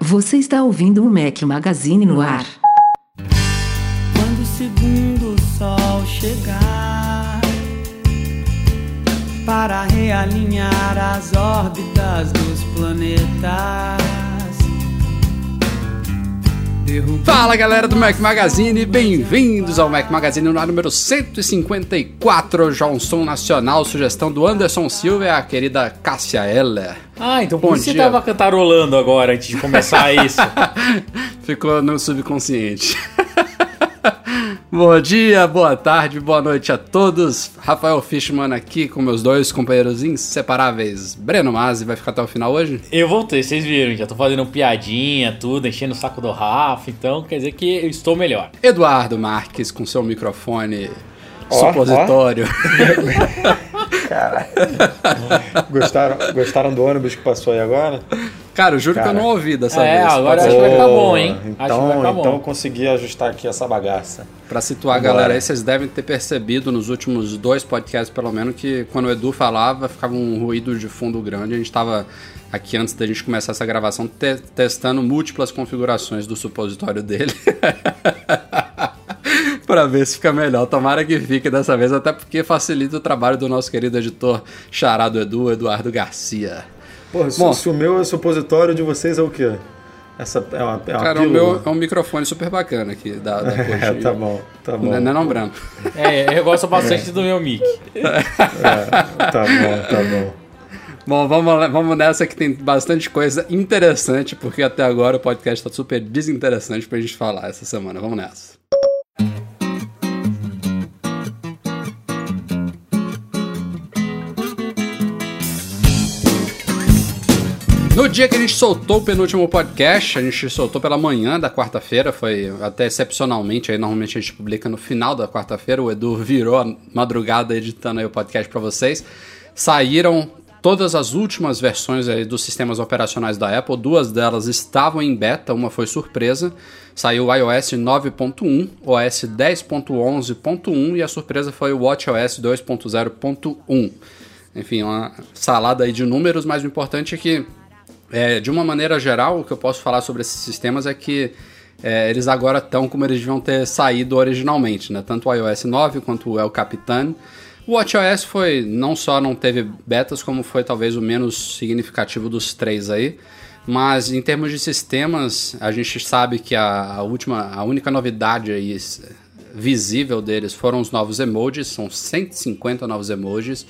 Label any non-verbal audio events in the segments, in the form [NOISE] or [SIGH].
Você está ouvindo o Mac Magazine no ar. Quando o segundo sol chegar para realinhar as órbitas dos planetas. Fala galera do Mac Magazine, bem-vindos ao Mac Magazine no número 154, Johnson Nacional, sugestão do Anderson Silva e a querida Cássia Heller. Ah, então por você tava cantarolando agora antes de começar isso. [LAUGHS] Ficou no subconsciente. Bom dia, boa tarde, boa noite a todos. Rafael Fishman aqui com meus dois companheiros inseparáveis. Breno Mazzi vai ficar até o final hoje? eu voltei, vocês viram, já tô fazendo piadinha, tudo, enchendo o saco do Rafa, então quer dizer que eu estou melhor. Eduardo Marques com seu microfone Ó, supositório. [LAUGHS] Gostaram, gostaram do ônibus que passou aí agora? Cara, eu juro que eu Cara. não ouvi dessa É, vez. agora acho que vai ficar bom, hein? Acho que Então, vai ficar então bom. eu consegui ajustar aqui essa bagaça. Pra situar a Vambora. galera aí, vocês devem ter percebido nos últimos dois podcasts, pelo menos, que quando o Edu falava, ficava um ruído de fundo grande. A gente tava aqui, antes da gente começar essa gravação, te- testando múltiplas configurações do supositório dele. [LAUGHS] pra ver se fica melhor. Tomara que fique dessa vez, até porque facilita o trabalho do nosso querido editor charado Edu, Eduardo Garcia. Porra, se, Bom. se o meu supositório de vocês é o quê? Essa é uma, é uma Cara, o meu é um microfone super bacana aqui da, da [LAUGHS] É, tá bom, tá bom. Não é não, Branco? É, eu gosto bastante do meu mic. Tá bom, tá bom. Bom, vamos, vamos nessa que tem bastante coisa interessante, porque até agora o podcast tá super desinteressante pra gente falar essa semana. Vamos nessa. No dia que a gente soltou o penúltimo podcast, a gente soltou pela manhã da quarta-feira, foi até excepcionalmente, aí normalmente a gente publica no final da quarta-feira, o Edu virou a madrugada editando aí o podcast pra vocês. Saíram todas as últimas versões dos sistemas operacionais da Apple, duas delas estavam em beta, uma foi surpresa. Saiu o iOS 9.1, OS 10.11.1 e a surpresa foi o WatchOS 2.0.1. Enfim, uma salada aí de números, mas o importante é que é, de uma maneira geral, o que eu posso falar sobre esses sistemas é que é, eles agora estão como eles deviam ter saído originalmente, né? Tanto o iOS 9 quanto o El Capitan. O WatchOS foi, não só não teve betas, como foi talvez o menos significativo dos três aí. Mas em termos de sistemas, a gente sabe que a, a última, a única novidade aí visível deles foram os novos emojis, são 150 novos emojis.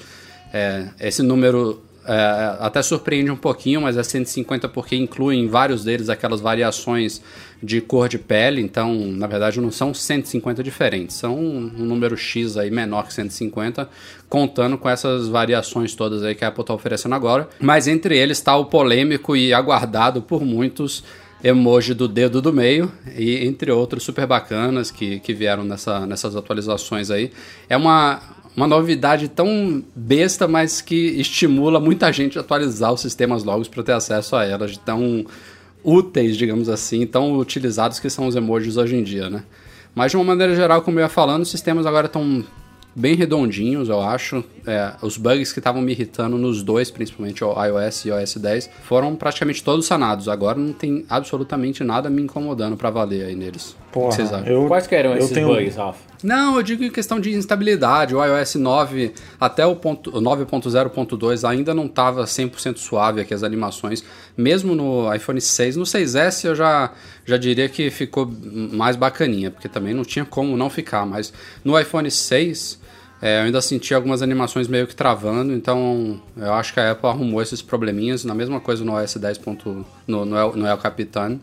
É, esse número é, até surpreende um pouquinho, mas é 150 porque incluem vários deles aquelas variações de cor de pele, então na verdade não são 150 diferentes, são um número X aí menor que 150, contando com essas variações todas aí que a Apple está oferecendo agora. Mas entre eles está o polêmico e aguardado por muitos emoji do dedo do meio e entre outros super bacanas que, que vieram nessa, nessas atualizações aí. É uma, uma novidade tão besta, mas que estimula muita gente a atualizar os sistemas logos para ter acesso a elas, tão úteis, digamos assim, tão utilizados que são os emojis hoje em dia, né? Mas de uma maneira geral, como eu ia falando, os sistemas agora estão bem redondinhos, eu acho. É, os bugs que estavam me irritando nos dois, principalmente o iOS e o iOS 10, foram praticamente todos sanados. Agora não tem absolutamente nada me incomodando para valer aí neles. Porra, que vocês acham? eu, Quais que eram eu esses tenho- bugs, Rafa? Não, eu digo em questão de instabilidade. O iOS 9 até o ponto- o 9.0.2 ainda não estava 100% suave aqui as animações. Mesmo no iPhone 6, no 6S eu já, já diria que ficou mais bacaninha, porque também não tinha como não ficar. Mas no iPhone 6 é, eu ainda senti algumas animações meio que travando, então eu acho que a Apple arrumou esses probleminhas. Na mesma coisa no OS 10. ponto- no, no, El, no El Capitan.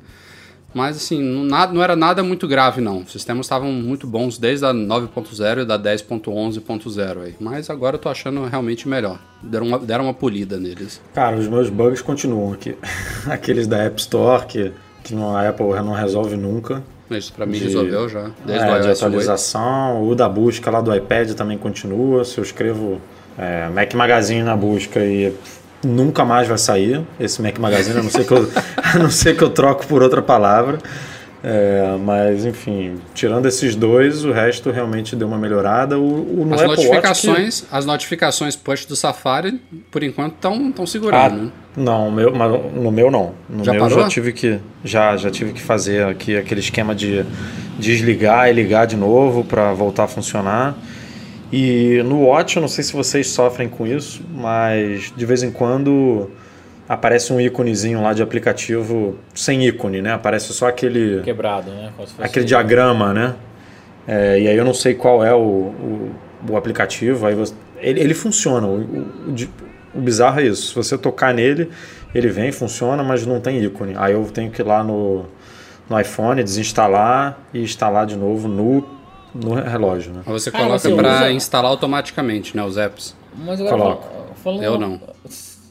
Mas assim, não, nada- não era nada muito grave não. Os sistemas estavam muito bons desde a 9.0 e da 10.11.0 aí. Mas agora eu tô achando realmente melhor. Deram uma, deram uma polida neles. Cara, os meus bugs continuam aqui. [LAUGHS] Aqueles da App Store, que, que não, a Apple não resolve nunca. Isso pra mim De- resolveu já. Desde É, o de iOS 8. atualização. O da busca lá do iPad também continua. Se eu escrevo É, Mac Magazine na busca e nunca mais vai sair esse Mac Magazine, a não ser que eu, [LAUGHS] a não ser que eu troco por outra palavra. É, mas enfim, tirando esses dois, o resto realmente deu uma melhorada. O, o As Apple Watch que- notificações, as notificações push do Safari, por enquanto, estão segurando. né? Ah, não, o meu, no meu não. No Já meu parou? já tive que já já tive que fazer aqui aquele esquema de desligar e ligar de novo para voltar a funcionar. E no Watch, eu não sei se vocês sofrem com isso, mas de vez em quando aparece um íconezinho lá de aplicativo sem ícone, né? Aparece só aquele Quebrado, né? Aquele diagrama, né? É, e aí eu não sei qual é o, o, o aplicativo. Aí você- ele, ele funciona. O, o- o bizarro é isso. Se você tocar nele, ele vem, funciona, mas não tem ícone. Aí eu tenho que ir lá no, no iPhone, desinstalar e instalar de novo no, no relógio, né? Você Cara, coloca você pra usa- instalar automaticamente, né? Os apps. Mas agora, Coloco. fal- falando, Eu não.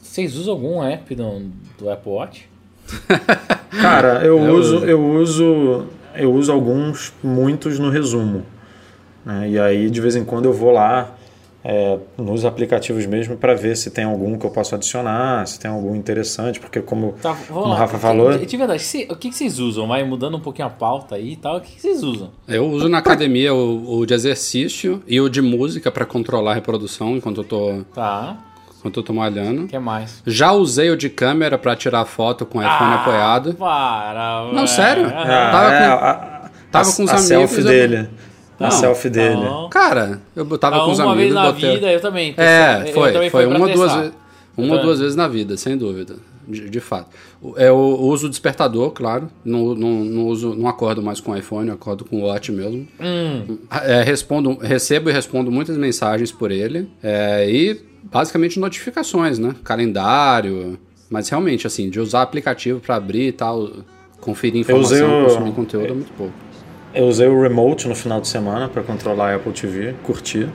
Vocês usam algum app do, do Apple Watch? [LAUGHS] Cara, eu, Eu uso, uso. eu uso eu uso alguns, muitos no resumo. né? E aí de vez em quando eu vou lá é, nos aplicativos mesmo para ver se tem algum que eu posso adicionar, se tem algum interessante, porque como, Tá, o. Rafa falou, De, de verdade, se- o que, que vocês usam? Vai mudando um pouquinho a pauta aí e tal. O que, que vocês usam? Eu uso na academia o, o de exercício e o de música pra controlar a reprodução enquanto eu tô, Tá. enquanto eu tô malhando. O que mais? Já usei o de câmera pra tirar foto com o iPhone Ah, apoiado. Para, Não, sério? Ah, Tava é, com- a, tava a- com os a amigos, selfie eu- dele. A Não, selfie dele. Não. Cara, eu botava Ah, com os uma amigos. vez na botei- vida, eu também. É, Eu foi. também foi uma ou duas, testar. ve- uma ou duas vezes na vida, sem dúvida. De, de fato. O- Eu uso o despertador, claro. Não, não, não, uso, não acordo mais com o iPhone, eu acordo com o Watch mesmo. Hum. É, respondo, recebo e respondo muitas mensagens por ele. É, e basicamente notificações, né? Calendário. Mas realmente, assim, de usar aplicativo pra abrir e tal, conferir informação, usei o- consumir conteúdo é muito pouco. Eu usei o remote no final de semana para controlar a Apple TV, curti.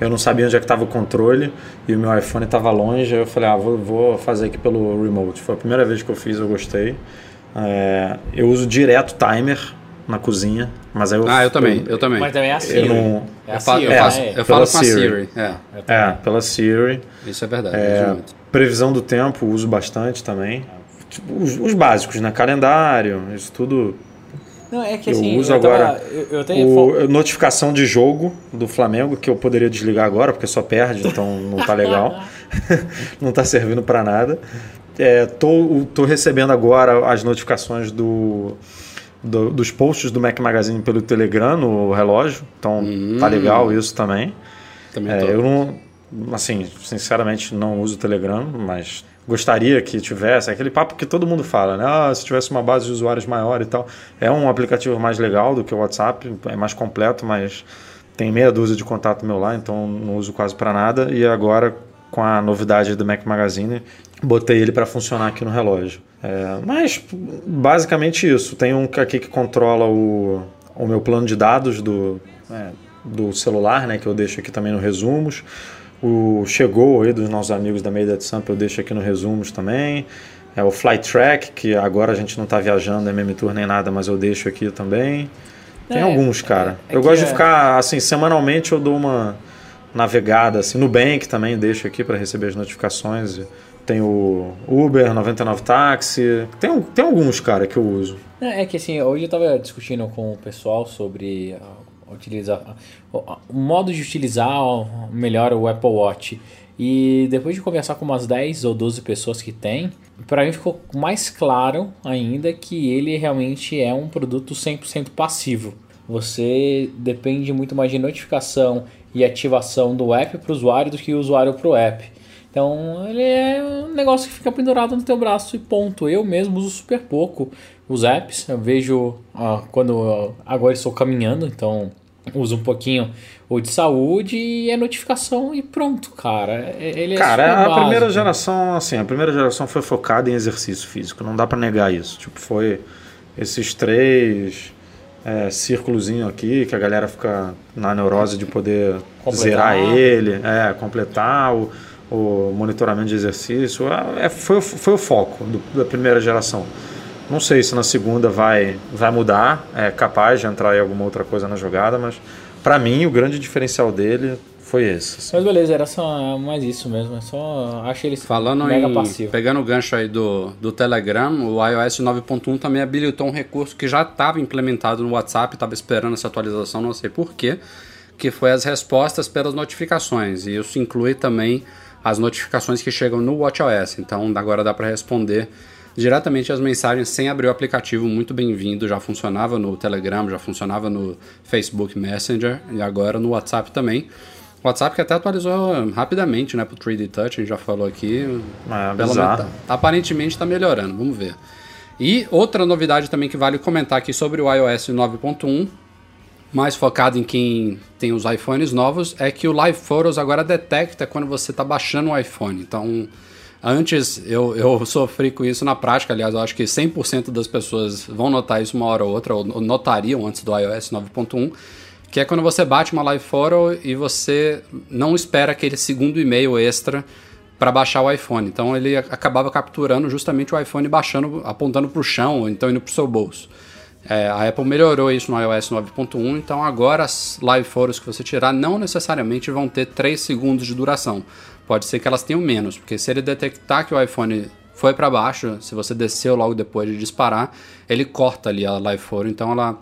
Eu não sabia onde é que estava o controle e o meu iPhone estava longe. Aí eu falei, ah, vou, vou fazer aqui pelo remote. Foi a primeira vez que eu fiz, eu gostei. É, eu uso direto timer na cozinha, mas aí eu Ah, eu também, eu também. Mas também é a Siri. não- É a Eu, Siri, eu né? faço- É. eu Pela falo com a Siri. Siri. É, É, pela Siri. isso é verdade. É, muito. previsão do tempo, uso bastante também. Tipo, os, os básicos, né? Calendário, isso tudo. Não, é que Eu assim, uso eu tava- agora Eu, eu tenho O, notificação de jogo do Flamengo, que eu poderia desligar agora, porque só perde, então não tá legal. [LAUGHS] [LAUGHS] não tá servindo para nada. É, tô, tô recebendo agora as notificações do, do- dos posts do Mac Magazine pelo Telegram no relógio. Então tá legal isso também. Também É, eu não, assim, sinceramente não uso o Telegram, mas gostaria que tivesse aquele papo que todo mundo fala, né? Ah, se tivesse uma base de usuários maior e tal. É um aplicativo mais legal do que o WhatsApp, é mais completo, mas tem meia dúzia de contato meu lá, então não uso quase para nada. E agora com a novidade do Mac Magazine, botei ele para funcionar aqui no relógio. É, mas basicamente isso. Tem um aqui que controla o, o meu plano de dados do, é, do celular, né, que eu deixo aqui também no resumos. O chegou aí dos nossos amigos da Meia de Sampa, eu deixo aqui no resumos também. É o Flight Track, que agora a gente não está viajando, é MM Tour nem nada, mas eu deixo aqui também. Tem É, alguns, cara. é eu que gosto de é- ficar, assim, semanalmente eu dou uma navegada, assim. No Bank também deixo aqui para receber as notificações. Tem o Uber, 99 Táxi. Tem, tem alguns, cara, que eu uso. É é que assim, hoje eu tava discutindo com o pessoal sobre utilizar, o, modo de utilizar melhor o Apple Watch. E depois de conversar com umas 10 ou 12 pessoas que tem, para mim ficou mais claro ainda que ele realmente é um produto 100% passivo. Você depende muito mais de notificação e ativação do app para o usuário do que o usuário para o app. Então ele é um negócio que fica pendurado no teu braço e ponto. Eu mesmo uso super pouco os apps. Eu vejo ah, quando eu- agora estou caminhando, então uso um pouquinho o de saúde e é notificação e pronto, cara. É- Ele é Cara, a primeira básico. geração, assim, a primeira geração foi focada em exercício físico, não dá pra negar isso. Tipo, foi esses três é, círculozinho aqui que a galera fica na neurose de poder Completar. zerar ele, é, completar o, o monitoramento de exercício. É, foi, o- foi o foco do- da primeira geração. Não sei se na segunda vai, vai mudar, é capaz de entrar em alguma outra coisa na jogada, mas para mim o grande diferencial dele foi esse. assim. Mas beleza, era só mais isso mesmo. É só. Achei eles Falando mega em. passivo. Pegando o gancho aí do, do Telegram, o iOS 9.1 também habilitou um recurso que já estava implementado no WhatsApp, estava esperando essa atualização, não sei porquê, que foi as respostas pelas notificações. E isso inclui também as notificações que chegam no WatchOS. Então agora dá para responder diretamente as mensagens sem abrir o aplicativo. Muito bem-vindo. Já funcionava no Telegram, já funcionava no Facebook Messenger e agora no WhatsApp também. O WhatsApp que até atualizou rapidamente, né, pro 3D Touch, a gente já falou aqui. É, Pelo menos tá- aparentemente está melhorando, vamos ver. E outra novidade também que vale comentar aqui sobre o iOS 9.1, mais focado em quem tem os iPhones novos, é que o Live Photos agora detecta quando você está baixando o iPhone. Então, antes eu, eu sofri com isso na prática, aliás, eu acho que 100% das pessoas vão notar isso uma hora ou outra, ou notariam antes do iOS 9.1, que é quando você bate uma Live Photo e você não espera aquele segundo e-mail extra para baixar o iPhone. Então ele acabava capturando justamente o iPhone baixando, apontando para o chão ou então indo para o seu bolso. É, a Apple melhorou isso no iOS 9.1, então agora as live photos que você tirar não necessariamente vão ter 3 segundos de duração. Pode ser que elas tenham menos, porque se ele detectar que o iPhone foi para baixo, se você desceu logo depois de disparar, ele corta ali a live photo, então ela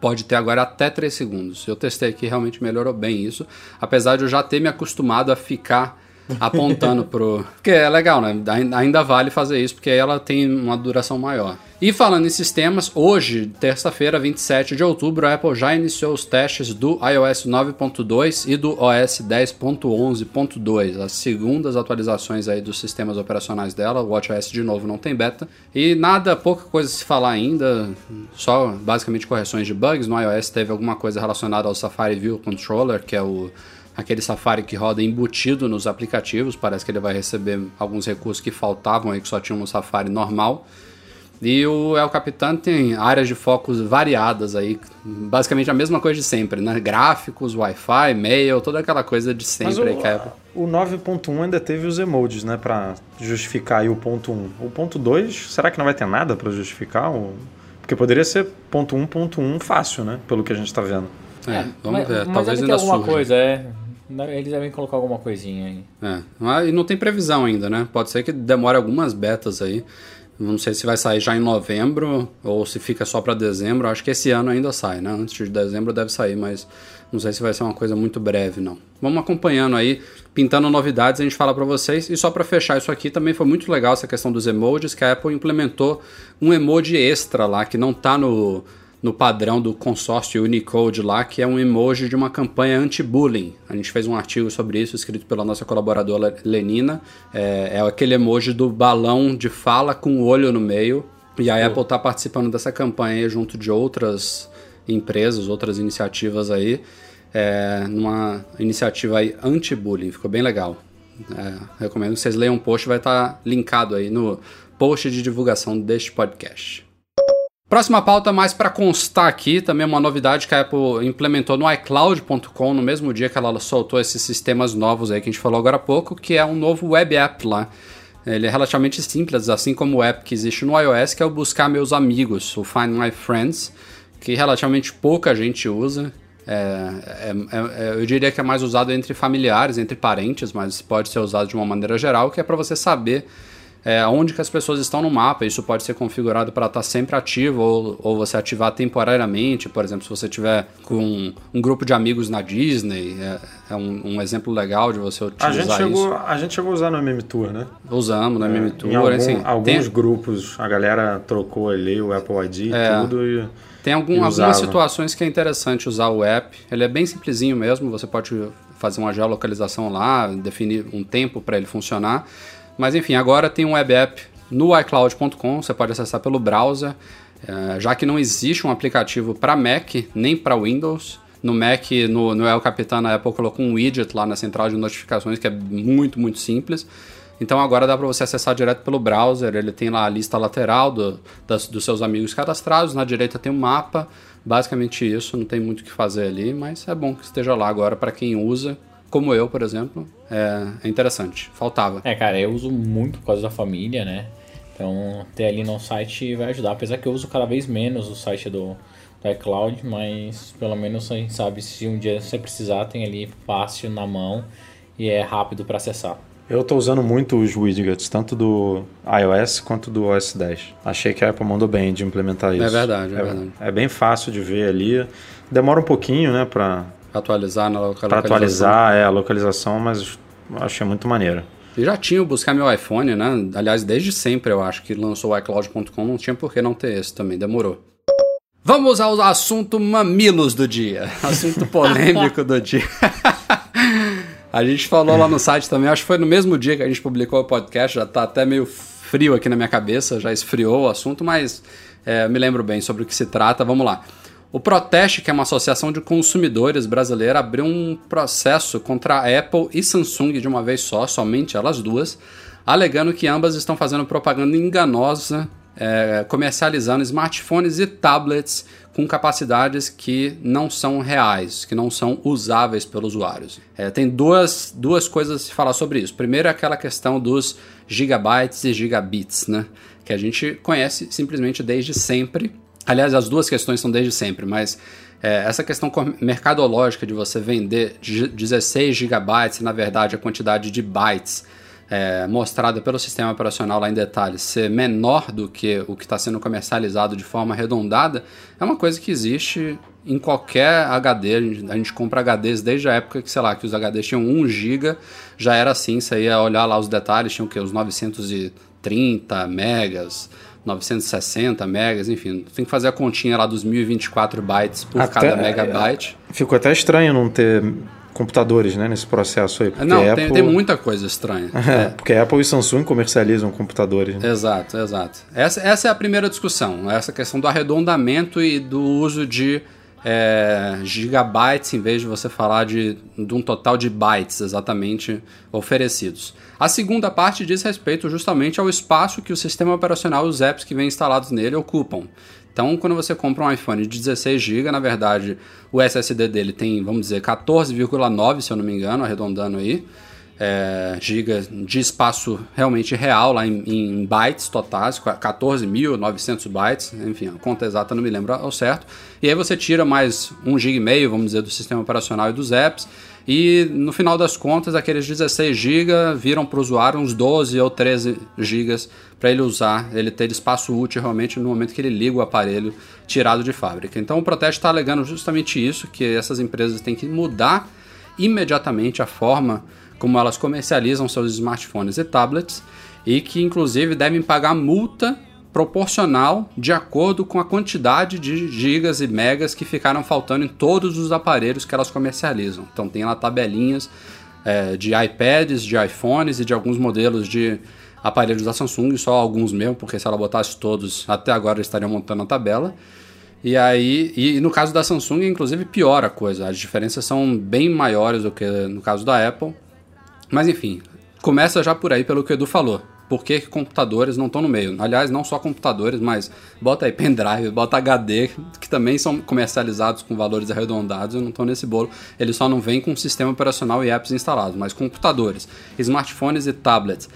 pode ter agora até 3 segundos. Eu testei aqui, realmente melhorou bem isso, apesar de eu já ter me acostumado a ficar apontando pro. Porque é legal, né? Ain- Ainda vale fazer isso, porque ela tem uma duração maior. E falando em sistemas, hoje, terça-feira, 27 de outubro, a Apple já iniciou os testes do iOS 9.2 e do OS 10.11.2, as segundas atualizações aí dos sistemas operacionais dela. O WatchOS de novo não tem beta. E nada, pouca coisa se falar ainda, só basicamente correções de bugs. No iOS teve alguma coisa relacionada ao Safari View Controller, que é o aquele Safari que roda embutido nos aplicativos. Parece que ele vai receber alguns recursos que faltavam aí, que só tinham no Safari normal. E o El Capitan tem áreas de focos variadas aí, basicamente a mesma coisa de sempre, né? Gráficos, Wi-Fi, e-mail, toda aquela coisa de Mas sempre aí que a Apple. o, o 9.1 ainda teve os emojis, né? Pra justificar aí o ponto 1. O ponto 2, será que não vai ter nada pra justificar? O- Porque poderia ser ponto 1, ponto 1 fácil, né? Pelo que a gente tá vendo. É, vamos mas, ver, mas talvez ainda alguma surja. coisa, é. Eles devem colocar alguma coisinha aí. É, mas- e não tem previsão ainda, né? Pode ser que demore algumas betas aí. Não sei se vai sair já em novembro ou se fica só para dezembro. Acho que esse ano ainda sai, né? Antes de dezembro deve sair, mas não sei se vai ser uma coisa muito breve, não. Vamos acompanhando aí, pintando novidades, a gente fala para vocês. E só para fechar isso aqui, também foi muito legal essa questão dos emojis, que a Apple implementou um emoji extra lá, que não tá no, no padrão do consórcio Unicode lá, que é um emoji de uma campanha anti-bullying. A gente fez um artigo sobre isso, escrito pela nossa colaboradora Lenina. É, é aquele emoji do balão de fala com o olho no meio. E a Apple está participando dessa campanha junto de outras empresas, outras iniciativas aí, é, numa iniciativa aí anti-bullying. Ficou bem legal. É, recomendo que vocês leiam o post, vai estar linkado aí no post de divulgação deste podcast. Próxima pauta, mais para constar aqui, também uma novidade que a Apple implementou no iCloud.com no mesmo dia que ela soltou esses sistemas novos aí que a gente falou agora há pouco, que é um novo web app lá. Ele é relativamente simples, assim como o app que existe no iOS, que é o Buscar Meus Amigos, o Find My Friends, que relativamente pouca gente usa. É, é- é- é- eu diria que é mais usado entre familiares, entre parentes, mas pode ser usado de uma maneira geral, que é para você saber é, onde que as pessoas estão no mapa. Isso pode ser configurado para estar sempre ativo ou, ou você ativar temporariamente. Por exemplo, se você tiver com um grupo de amigos na Disney, é, é um, um exemplo legal de você A utilizar gente, isso. chegou, a gente chegou a usar no MM Tour, né? Usamos na MM em Tour. algum- assim, alguns tem, grupos, a galera trocou ali o Apple ID e É. tudo. E... tem algum- e algumas situações que é interessante usar o app. Ele é bem simplesinho mesmo. Você pode fazer uma geolocalização lá, definir um tempo para ele funcionar. Mas enfim, agora tem um web app no iCloud.com, você pode acessar pelo browser, eh, já que não existe um aplicativo para Mac nem para Windows. No Mac, no, no El Capitan, a Apple colocou um widget lá na central de notificações que é muito, muito simples. Então agora dá para você acessar direto pelo browser. Ele tem lá a lista lateral do- das- dos seus amigos cadastrados. Na direita tem um mapa. Basicamente isso, não tem muito o que fazer ali, mas é bom que esteja lá agora para quem usa, como eu, por exemplo. É, é interessante. Faltava. É, cara, eu uso muito por causa da família, né? Então, ter ali no site vai ajudar. Apesar que eu uso cada vez menos o site do, do iCloud, mas pelo menos a gente sabe se um dia você precisar, tem ali fácil na mão e é rápido para acessar. Eu estou usando muito os widgets, tanto do iOS quanto do OS 10. Achei que a Apple mandou bem de implementar isso. É verdade, é, é verdade. É bem fácil de ver ali. Demora um pouquinho, né, para atualizar na localização. Para atualizar é, a localização, mas achei muito maneiro. E já tinha o Buscar Meu iPhone, né? Aliás, desde sempre eu acho que lançou o iCloud.com, não tinha por que não ter esse também, demorou. Vamos ao assunto mamilos do dia. [LAUGHS] Assunto polêmico do dia. [LAUGHS] a gente falou lá no site também, acho que foi no mesmo dia que a gente publicou o podcast, já tá até meio frio aqui na minha cabeça, já esfriou o assunto, mas é, me lembro bem sobre o que se trata. Vamos lá. O Proteste, que é uma associação de consumidores brasileira, abriu um processo contra a Apple e Samsung de uma vez só, somente elas duas, alegando que ambas estão fazendo propaganda enganosa, é, comercializando smartphones e tablets com capacidades que não são reais, que não são usáveis pelos usuários. É, tem duas, duas coisas a se falar sobre isso. Primeiro é aquela questão dos gigabytes e gigabits, né? Que a gente conhece simplesmente desde sempre Aliás, as duas questões são desde sempre, mas é, essa questão mercadológica de você vender 16 gigabytes, na verdade a quantidade de bytes é, mostrada pelo sistema operacional lá em detalhes ser menor do que o que está sendo comercializado de forma arredondada, é uma coisa que existe em qualquer HD. A gente, a gente compra HDs desde a época que, sei lá, que os HDs tinham 1 GB, já era assim, você ia olhar lá os detalhes, tinham que? Os 930 megas. 960 megas, enfim, tem que fazer a continha lá dos 1024 bytes por até, cada megabyte. É, ficou até estranho não ter computadores né, nesse processo aí. Não, Apple... tem, tem, muita coisa estranha. É, [LAUGHS] é. Porque Apple e Samsung comercializam computadores. Né? Exato, exato. Essa, essa é a primeira discussão, essa questão do arredondamento e do uso de é, gigabytes em vez de você falar de, de um total de bytes exatamente oferecidos. A segunda parte diz respeito justamente ao espaço que o sistema operacional e os apps que vêm instalados nele ocupam. Então, quando você compra um iPhone de 16 GB, na verdade, o SSD dele tem, vamos dizer, 14,9, se eu não me engano, arredondando aí, é, GB de espaço realmente real, lá em, em bytes totais, 14.900 bytes, enfim, a conta exata não me lembro ao certo. E aí você tira mais 1 GB e meio, vamos dizer, do sistema operacional e dos apps, e no final das contas, aqueles 16 GB viram para o usuário uns 12 ou 13 GB para ele usar, ele ter espaço útil realmente no momento que ele liga o aparelho tirado de fábrica. Então o protesto está alegando justamente isso, que essas empresas têm que mudar imediatamente a forma como elas comercializam seus smartphones e tablets e que inclusive devem pagar multa proporcional de acordo com a quantidade de gigas e megas que ficaram faltando em todos os aparelhos que elas comercializam. Então tem lá tabelinhas é, de iPads, de iPhones e de alguns modelos de aparelhos da Samsung, só alguns mesmo, porque se ela botasse todos, até agora estaria montando a tabela. E aí, e no caso da Samsung, inclusive pior a coisa, as diferenças são bem maiores do que no caso da Apple. Mas enfim, começa já por aí pelo que o Edu falou por que computadores não estão no meio. Aliás, não só computadores, mas bota aí pendrive, bota HD, que também são comercializados com valores arredondados e não estão nesse bolo. Eles só não vêm com sistema operacional e apps instalados, mas computadores, smartphones e tablets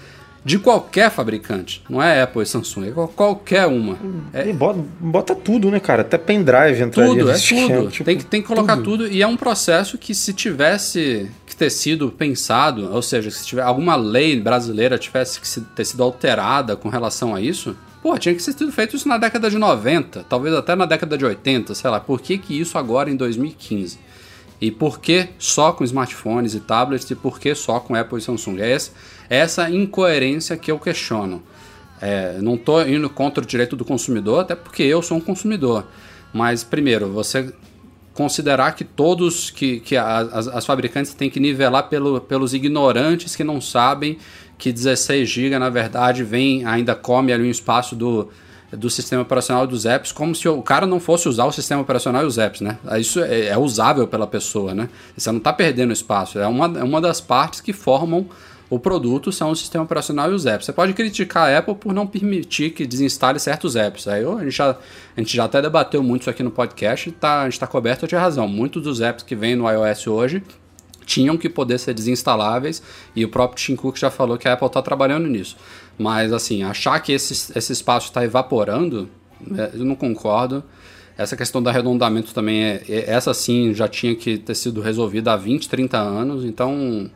de qualquer fabricante. Não é Apple e Samsung, é qualquer uma. É... Bota, bota, tudo, né, cara? Até pendrive entraria Tudo, é tudo. Tipo, tem, que, tem que colocar tudo. tudo. E é um processo que se tivesse que ter sido pensado, ou seja, se tiver alguma lei brasileira tivesse que ter sido alterada com relação a isso, pô, tinha que ser tudo feito isso na década de 90, talvez até na década de 80, sei lá. Por que, que isso agora em 2015? E por que só com smartphones e tablets e por que só com Apple e Samsung? É essa, essa incoerência que eu questiono. É, não estou indo contra o direito do consumidor, até porque eu sou um consumidor. Mas, primeiro, você considerar que todos, que, que as, as fabricantes têm que nivelar pelo, pelos ignorantes que não sabem que 16 GB, na verdade, vem, ainda come ali um espaço do, do sistema operacional dos apps, como se o cara não fosse usar o sistema operacional e os apps, né? Isso é, é usável pela pessoa, né? Você não está perdendo espaço. É uma, é uma das partes que formam o produto, são o sistema operacional e os apps. Você pode criticar a Apple por não permitir que desinstale certos apps. Aí a gente já, a gente já até debateu muito isso aqui no podcast tá, a gente está coberto de razão. Muitos dos apps que vêm no iOS hoje tinham que poder ser desinstaláveis e o próprio Tim Cook já falou que a Apple está trabalhando nisso. Mas assim, achar que esse, esse espaço está evaporando, é, eu não concordo. Essa questão do arredondamento também, é, é- essa sim já tinha que ter sido resolvida há 20, 30 anos, então,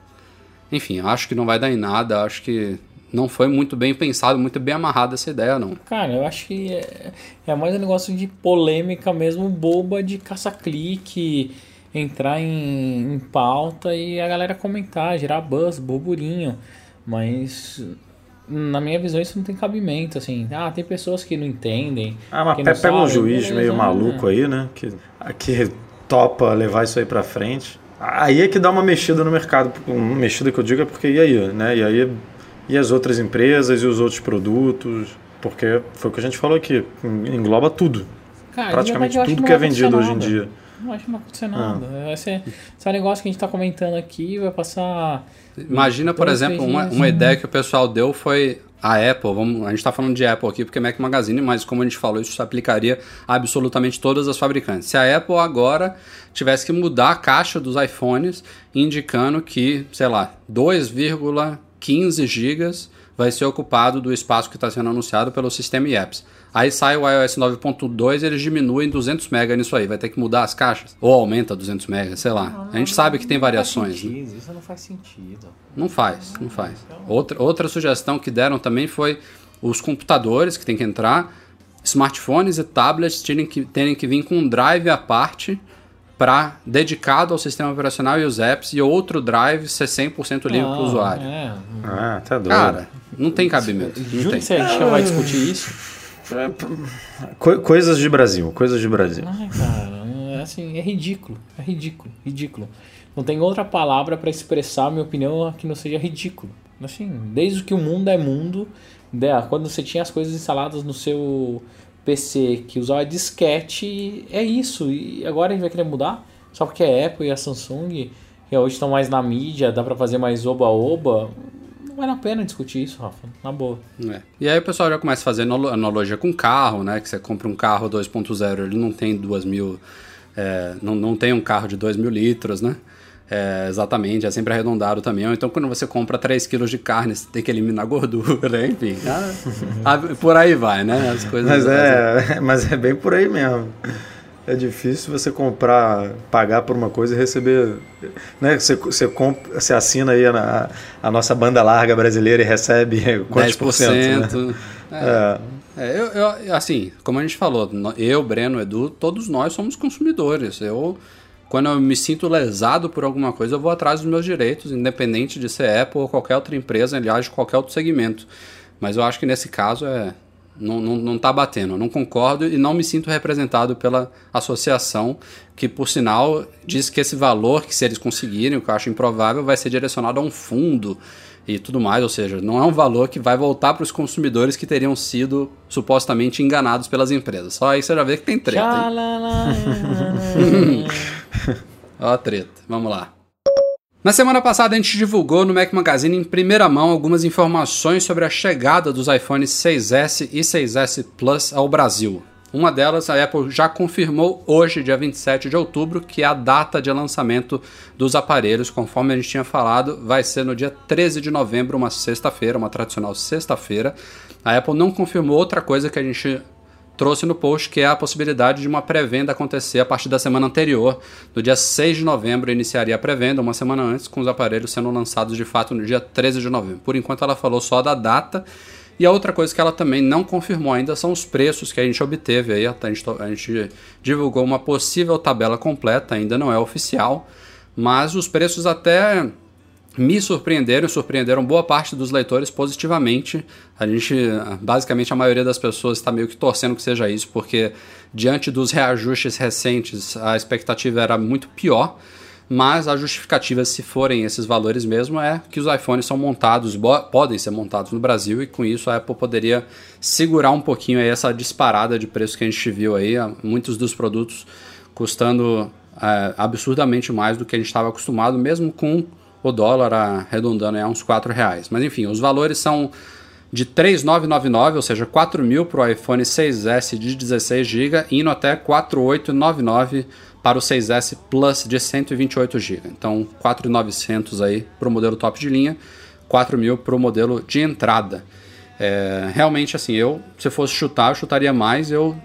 enfim, acho que não vai dar em nada, acho que não foi muito bem pensado, muito bem amarrada essa ideia, não. Cara, eu acho que é, é mais um negócio de polêmica mesmo, boba de caça-clique, entrar em, em pauta e a galera comentar, gerar buzz, burburinho. Mas na minha visão isso não tem cabimento, assim. Ah, tem pessoas que não entendem. Ah, mas pega um juiz meio né? maluco aí, né? Que, que topa levar isso aí pra frente. Aí é que dá uma mexida no mercado. Uma mexida que eu digo é porque e aí, né? E aí e as outras empresas e os outros produtos. Porque foi o que a gente falou aqui. Engloba tudo. Cara, Praticamente tudo que é vendido hoje em dia. Não acho que não vai acontecer nada. Vai ser, esse negócio que a gente tá comentando aqui vai passar. Imagina, por exemplo, uma, uma né? ideia que o pessoal deu foi a Apple. Vamos, a gente está falando de Apple aqui porque é Mac Magazine, mas como a gente falou, isso se aplicaria a absolutamente todas as fabricantes. Se a Apple agora tivesse que mudar a caixa dos iPhones, indicando que, sei lá, 2,15 gigas vai ser ocupado do espaço que está sendo anunciado pelo sistema e apps. Aí sai o iOS 9.2 e eles diminuem 200 MB nisso aí. Vai ter que mudar as caixas? Ou aumenta 200 MB, sei lá. A gente sabe que tem variações. né? Isso não faz sentido. Não faz, não faz. Outra, outra sugestão que deram também foi os computadores que tem que entrar, smartphones e tablets terem que, terem que vir com um drive à parte para dedicado ao sistema operacional e os apps e outro drive ser 100% livre para o usuário. É. Ah, tá doido. Cara, não tem cabimento. Não Juro tem. que se a gente não vai discutir isso. Co- coisas de Brasil, coisas de Brasil. Ai, cara, é assim, é ridículo. É ridículo, ridículo. Não tem outra palavra pra expressar a minha opinião que não seja ridículo. Assim, desde que o mundo é mundo, né, quando você tinha as coisas instaladas no seu PC que usava disquete, é isso. E agora a gente vai querer mudar? Só porque a Apple e a Samsung, que hoje estão mais na mídia, dá pra fazer mais oba-oba. Vale a pena discutir isso, Rafa. Na boa. É. E aí o pessoal já começa a fazer analo- analogia com carro, né? Que você compra um carro 2.0, ele não tem 2 mil. é, não, não tem um carro de 2 mil litros, né? É, exatamente, é sempre arredondado também. Ou então quando você compra 3 quilos de carne, você tem que eliminar gordura, [LAUGHS] enfim. ah, ah, por aí vai, né? As coisas. Mas é, [LAUGHS] mas é bem por aí mesmo. É difícil você comprar, pagar por uma coisa e receber. Né? Você, você, compra, você assina aí a, a nossa banda larga brasileira e recebe [LAUGHS] quantos por cento? Né? É. É, eu, eu- assim, como a gente falou, eu, Breno, Edu, todos nós somos consumidores. Eu, quando eu me sinto lesado por alguma coisa, eu vou atrás dos meus direitos, independente de ser Apple ou qualquer outra empresa, aliás, de qualquer outro segmento. Mas eu acho que nesse caso é. Não, não, não tá batendo, eu não concordo e não me sinto representado pela associação, que por sinal diz que esse valor, que se eles conseguirem, o que eu acho improvável, vai ser direcionado a um fundo e tudo mais, ou seja, não é um valor que vai voltar para os consumidores que teriam sido supostamente enganados pelas empresas. Só aí você já vê que tem treta. [LAUGHS] Ó a treta, vamos lá. Na semana passada a gente divulgou no Mac Magazine em primeira mão algumas informações sobre a chegada dos iPhones 6S e 6S Plus ao Brasil. Uma delas, a Apple já confirmou hoje, dia 27 de outubro, que a data de lançamento dos aparelhos, conforme a gente tinha falado, vai ser no dia 13 de novembro, uma sexta-feira, uma tradicional sexta-feira. A Apple não confirmou outra coisa que a gente trouxe no post, que é a possibilidade de uma pré-venda acontecer a partir da semana anterior. No dia 6 de novembro iniciaria a pré-venda, uma semana antes, com os aparelhos sendo lançados de fato no dia 13 de novembro. Por enquanto ela falou só da data. E a outra coisa que ela também não confirmou ainda são os preços que a gente obteve aí. A gente, a gente divulgou uma possível tabela completa, ainda não é oficial, mas os preços até me surpreenderam, surpreenderam boa parte dos leitores positivamente. A gente, basicamente, a maioria das pessoas está meio que torcendo que seja isso, porque diante dos reajustes recentes, a expectativa era muito pior. Mas a justificativa, se forem esses valores mesmo, é que os iPhones são montados, podem ser montados no Brasil, e com isso a Apple poderia segurar um pouquinho aí essa disparada de preço que a gente viu aí, muitos dos produtos custando é, absurdamente mais do que a gente estava acostumado, mesmo com o dólar arredondando a uns 4 reais. Mas enfim, os valores são de 3.999, ou seja, 4 mil para o iPhone 6S de 16 GB, indo até 4.899 para o 6S Plus de 128 GB. Então, 4.900 aí para o modelo top de linha, 4 mil para o modelo de entrada. É, realmente, assim, eu, se fosse chutar, eu chutaria mais. Eu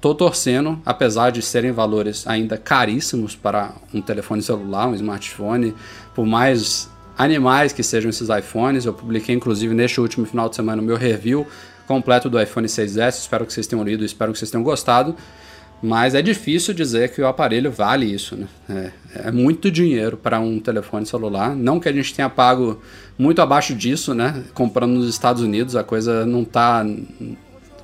tô torcendo, apesar de serem valores ainda caríssimos para um telefone celular, um smartphone, por mais animais que sejam esses iPhones. Eu publiquei inclusive neste último final de semana o meu review completo do iPhone 6S. Espero que vocês tenham lido, espero que vocês tenham gostado. Mas é difícil dizer que o aparelho vale isso, né? É, é muito dinheiro para um telefone celular. Não que a gente tenha pago muito abaixo disso, né? Comprando nos Estados Unidos, a coisa não tá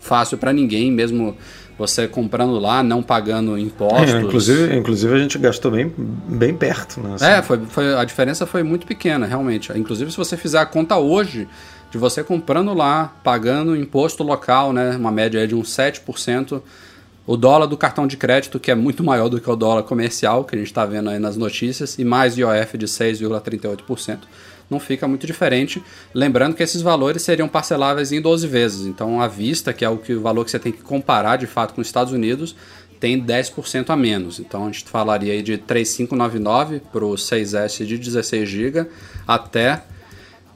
fácil para ninguém, mesmo você comprando lá, não pagando impostos. É, inclusive, inclusive a gente gastou bem, bem perto, né? Assim. É, foi, foi, a diferença foi muito pequena, realmente. Inclusive, se você fizer a conta hoje de você comprando lá, pagando imposto local, né? Uma média de uns 7%, o dólar do cartão de crédito, que é muito maior do que o dólar comercial, que a gente está vendo aí nas notícias, e mais IOF de 6,38%, não fica muito diferente. Lembrando que esses valores seriam parceláveis em 12 vezes, então à vista, que é o, que, o valor que você tem que comparar de fato com os Estados Unidos, tem 10% a menos. Então a gente falaria aí de 3.599 para o 6S de 16 GB até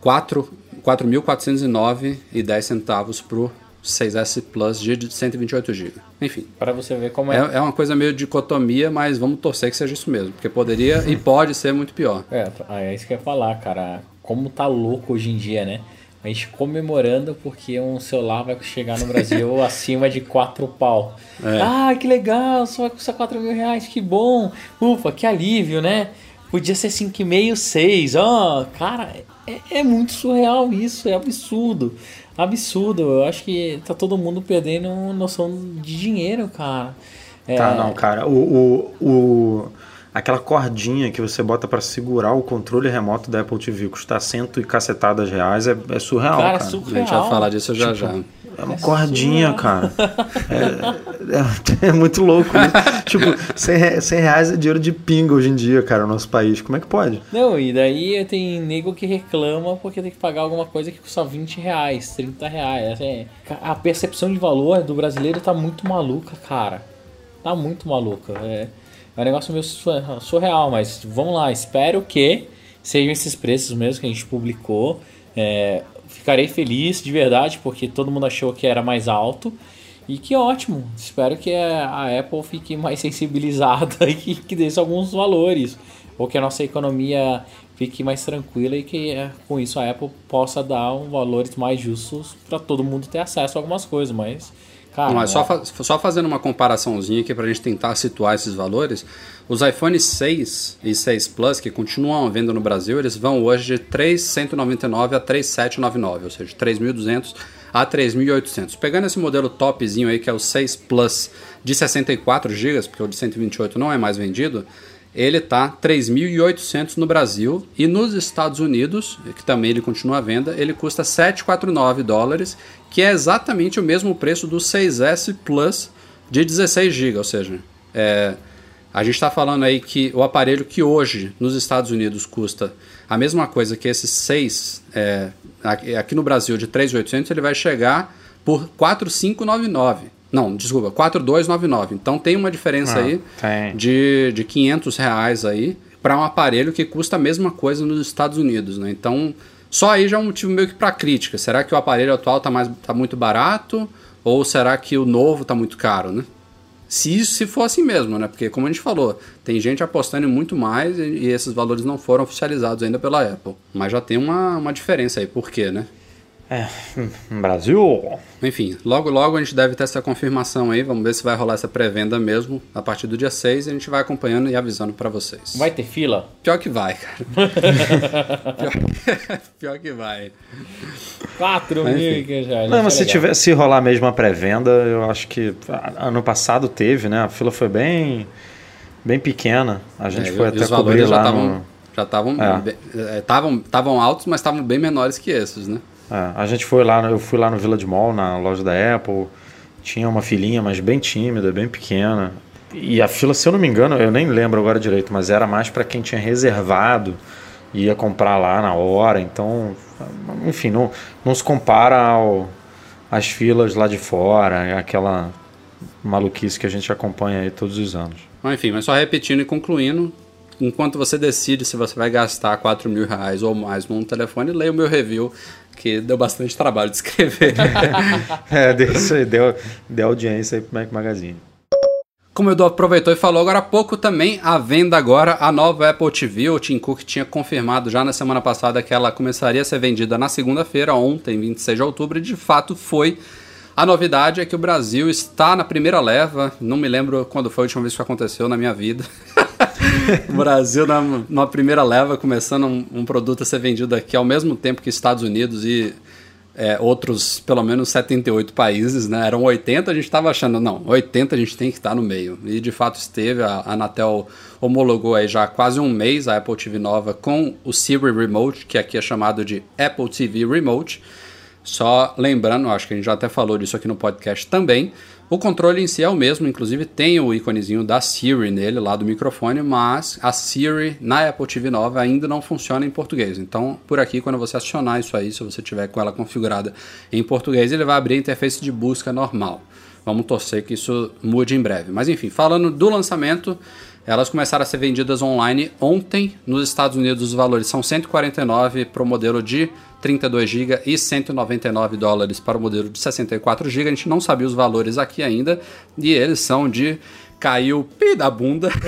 4.409,10 centavos para o 6S Plus de 128 GB. Enfim. Para você ver como é. é. É uma coisa meio dicotomia, mas vamos torcer que seja isso mesmo. Porque poderia e [LAUGHS] pode ser muito pior. É, é isso que eu ia falar, cara. Como tá louco hoje em dia, né? A gente comemorando porque um celular vai chegar no Brasil [LAUGHS] acima de 4 pau. É. Ah, que legal, só vai custar 4 mil reais, que bom. Ufa, que alívio, né? Podia ser 5,5, 6. Ó, oh, cara, é, é muito surreal isso, é absurdo absurdo. Eu acho que tá todo mundo perdendo noção de dinheiro, cara. É... Tá, não, cara. O, o, o, aquela cordinha que você bota para segurar o controle remoto da Apple TV custar cento e cacetadas reais é, é surreal, cara. cara. É surreal. A gente vai falar disso já tipo, já. É uma é cordinha, surreal. cara. É, é, é, muito louco. Né? tipo, 100, 100 reais é dinheiro de pinga hoje em dia, cara, no nosso país. Como é que pode? Não, e daí tem nego que reclama porque tem que pagar alguma coisa que custa 20 reais, 30 reais. É, a percepção de valor do brasileiro tá muito maluca, cara. Tá muito maluca. É, é um negócio meio surreal, mas vamos lá. Espero que sejam esses preços mesmo que a gente publicou. É, ficarei feliz de verdade, porque todo mundo achou que era mais alto. E que ótimo! Espero que a Apple fique mais [LAUGHS] sensibilizada [LAUGHS] e que desse alguns valores. Ou que a nossa economia fique mais tranquila e que é, com isso a Apple possa dar um valores mais justos para todo mundo ter acesso a algumas coisas. Mas Cara, Mas só, fa só fazendo uma comparaçãozinha aqui para a gente tentar situar esses valores, os iPhones 6 e 6 Plus, que continuam vendo no Brasil, eles vão hoje de 3.199 a 3.799, ou seja, 3.200 a 3.800. Pegando esse modelo topzinho aí, que é o 6 Plus de 64 GB, porque o de 128 não é mais vendido, ele tá 3.800 no Brasil e nos Estados Unidos, que também ele continua à venda, ele custa 749 dólares, que é exatamente o mesmo preço do 6S Plus de 16 GB, ou seja, é, a gente está falando aí que o aparelho que hoje nos Estados Unidos custa a mesma coisa que esses 6, é, aqui no Brasil de 3.800, ele vai chegar por 4.599. Não, desculpa, 4299. Então tem uma diferença ah, aí tem. De, de 500 reais aí para um aparelho que custa a mesma coisa nos Estados Unidos, né? Então só aí já é um motivo meio que para crítica. Será que o aparelho atual está mais tá muito barato ou será que o novo está muito caro, né? Se isso se for assim mesmo, né? Porque como a gente falou, tem gente apostando em muito mais e, e esses valores não foram oficializados ainda pela Apple. Mas já tem uma, uma diferença aí, por quê, né? É, Brasil. Enfim, logo logo a gente deve ter essa confirmação aí. Vamos ver se vai rolar essa pré-venda mesmo a partir do dia 6 e a gente vai acompanhando e avisando para vocês. Vai ter fila? Pior que vai, cara. pior, [LAUGHS] [LAUGHS] pior, que vai. 4 mil que já. Não, mas se, tiver, se rolar mesmo a pré-venda, eu acho que ano passado teve, né? A fila foi bem, bem pequena. A gente é, foi até cobrir lá tavam, no... Já estavam é. é altos, mas estavam bem menores que esses, né? É, a gente foi lá, eu fui lá no Village Mall, na loja da Apple, tinha uma filinha, mas bem tímida, bem pequena. E a fila, se eu não me engano, eu nem lembro agora direito, mas era mais para quem tinha reservado ia comprar lá na hora. Então, enfim, não, não se compara ao, às filas lá de fora, aquela maluquice que a gente acompanha aí todos os anos. Enfim, mas só repetindo e concluindo, enquanto você decide se você vai gastar 4 mil reais ou mais num telefone, leia o meu review que deu bastante trabalho de escrever. [LAUGHS] é, deu, deu, deu audiência aí pro Mac Magazine. como o Edu aproveitou e falou agora há pouco também, a venda agora a nova Apple TV. O Tim Cook tinha confirmado já na semana passada que ela começaria a ser vendida na segunda-feira, ontem, 26 de outubro, e de fato foi. A novidade é que o Brasil está na primeira leva, não me lembro quando foi a última vez que aconteceu na minha vida. [LAUGHS] o [LAUGHS] Brasil na, na, primeira leva, começando um, um, produto a ser vendido aqui ao mesmo tempo que Estados Unidos e é, outros, pelo menos 78 países, né? Eram 80, a gente estava achando, não, 80 a gente tem que estar no meio. E de fato esteve, a Anatel homologou aí já há quase um mês a Apple TV nova com o Siri Remote, que aqui é chamado de Apple TV Remote. Só lembrando, acho que a gente já até falou disso aqui no podcast também. O controle em si é o mesmo, inclusive tem o íconezinho da Siri nele, lá do microfone, mas a Siri na Apple TV nova ainda não funciona em português. Então, por aqui, quando você acionar isso aí, se você tiver com ela configurada em português, ele vai abrir a interface de busca normal. Vamos torcer que isso mude em breve. Mas enfim, falando do lançamento, elas começaram a ser vendidas online ontem. Nos Estados Unidos, os valores são 149 para o modelo de 32 GB e 199 dólares para o modelo de 64 GB. A gente não sabia os valores aqui ainda e eles são de caiu pi da bunda. [LAUGHS]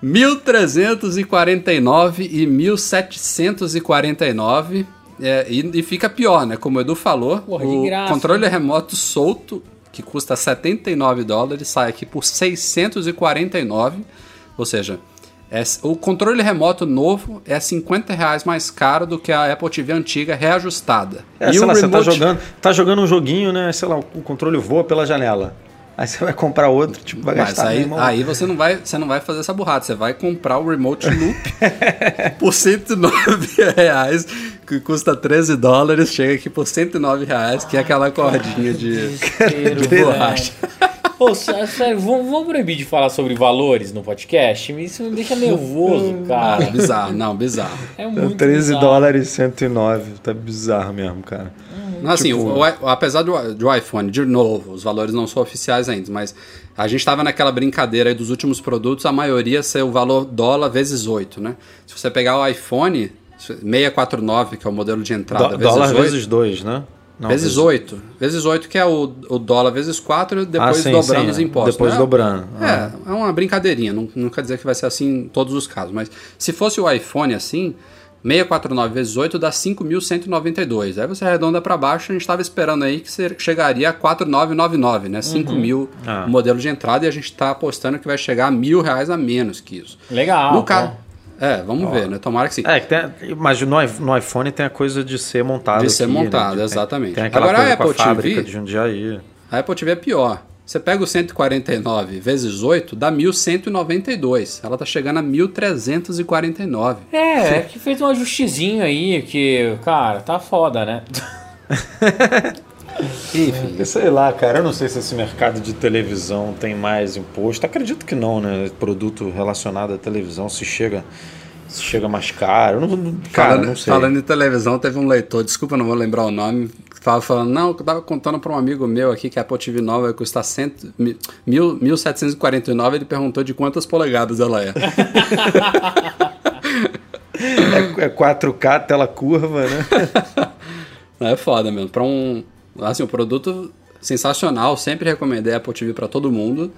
1349 e 1749 é, e, e, fica pior, né? Como o Edu falou, Porra, o graça, controle né? remoto solto que custa 79 dólares sai aqui por 649, ou seja, é, o controle remoto novo é 50 reais mais caro do que a Apple TV antiga reajustada. É, e sei lá, remote... você tá jogando, tá jogando um joguinho, né? Sei lá, o controle voa pela janela. Aí você vai comprar outro, tipo, vai Mas gastar. Aí, aí você não vai, você não vai fazer essa burrada. Você vai comprar o Remote Loop [LAUGHS] por 109 reais, que custa 13 dólares, chega aqui por 109 reais, que é aquela cordinha de, de borracha. Pô, sério, vamos, vamos proibir de falar sobre valores no podcast? Isso me deixa nervoso, cara. É bizarro, não, bizarro. É muito 13 bizarro. dólares e 109. Tá bizarro mesmo, cara. Não, assim, tipo... o, o, apesar do, do iPhone, de novo, os valores não são oficiais ainda, mas a gente estava naquela brincadeira aí dos últimos produtos, a maioria ser o valor dólar vezes 8, né? Se você pegar o iPhone 649, que é o modelo de entrada, Do, vezes dólar 8, vezes 2, né? Não, vezes, vezes 8. Vezes 8, que é o, o dólar vezes 4, depois ah, sim, dobrando sim, os impostos. Depois né? dobrando. Ah. É, é uma brincadeirinha. Não, não quer dizer que vai ser assim em todos os casos. Mas se fosse o iPhone assim, 649 vezes 8 dá 5.192. Aí você arredonda para baixo, a gente estava esperando aí que você chegaria a 4.999, né? 5 uhum. mil ah. o modelo de entrada e a gente está apostando que vai chegar a mil reais a menos que isso. Legal. No caso. É, vamos Ó. ver, né? Tomara que sim. É, que tem, mas no, no iPhone tem a coisa de ser montado. De ser aqui, né? montado, né? exatamente. Tem, tem aquela Agora, coisa a Apple com a fábrica TV, de Jundiaí. A Apple TV é pior. Você pega o 149 vezes 8, dá 1192. Ela tá chegando a 1349. É, é que fez um ajustezinho aí, que, cara, tá foda, né? [LAUGHS] Enfim. Sei lá, cara, eu não sei se esse mercado de televisão tem mais imposto. Acredito que não, né? Produto relacionado à televisão se chega se chega mais caro. Não, cara, falando, não sei. Falando em televisão, teve um leitor, desculpa, não vou lembrar o nome, que tava falando, não, eu tava contando para um amigo meu aqui que a Apple TV nova vai custar cento, mil, 1.749, ele perguntou de quantas polegadas ela é. [LAUGHS] é, é 4K, tela curva, né? [LAUGHS] É foda mesmo. Para um, Assim, o produto sensacional, sempre recomendei a Apple TV para todo mundo,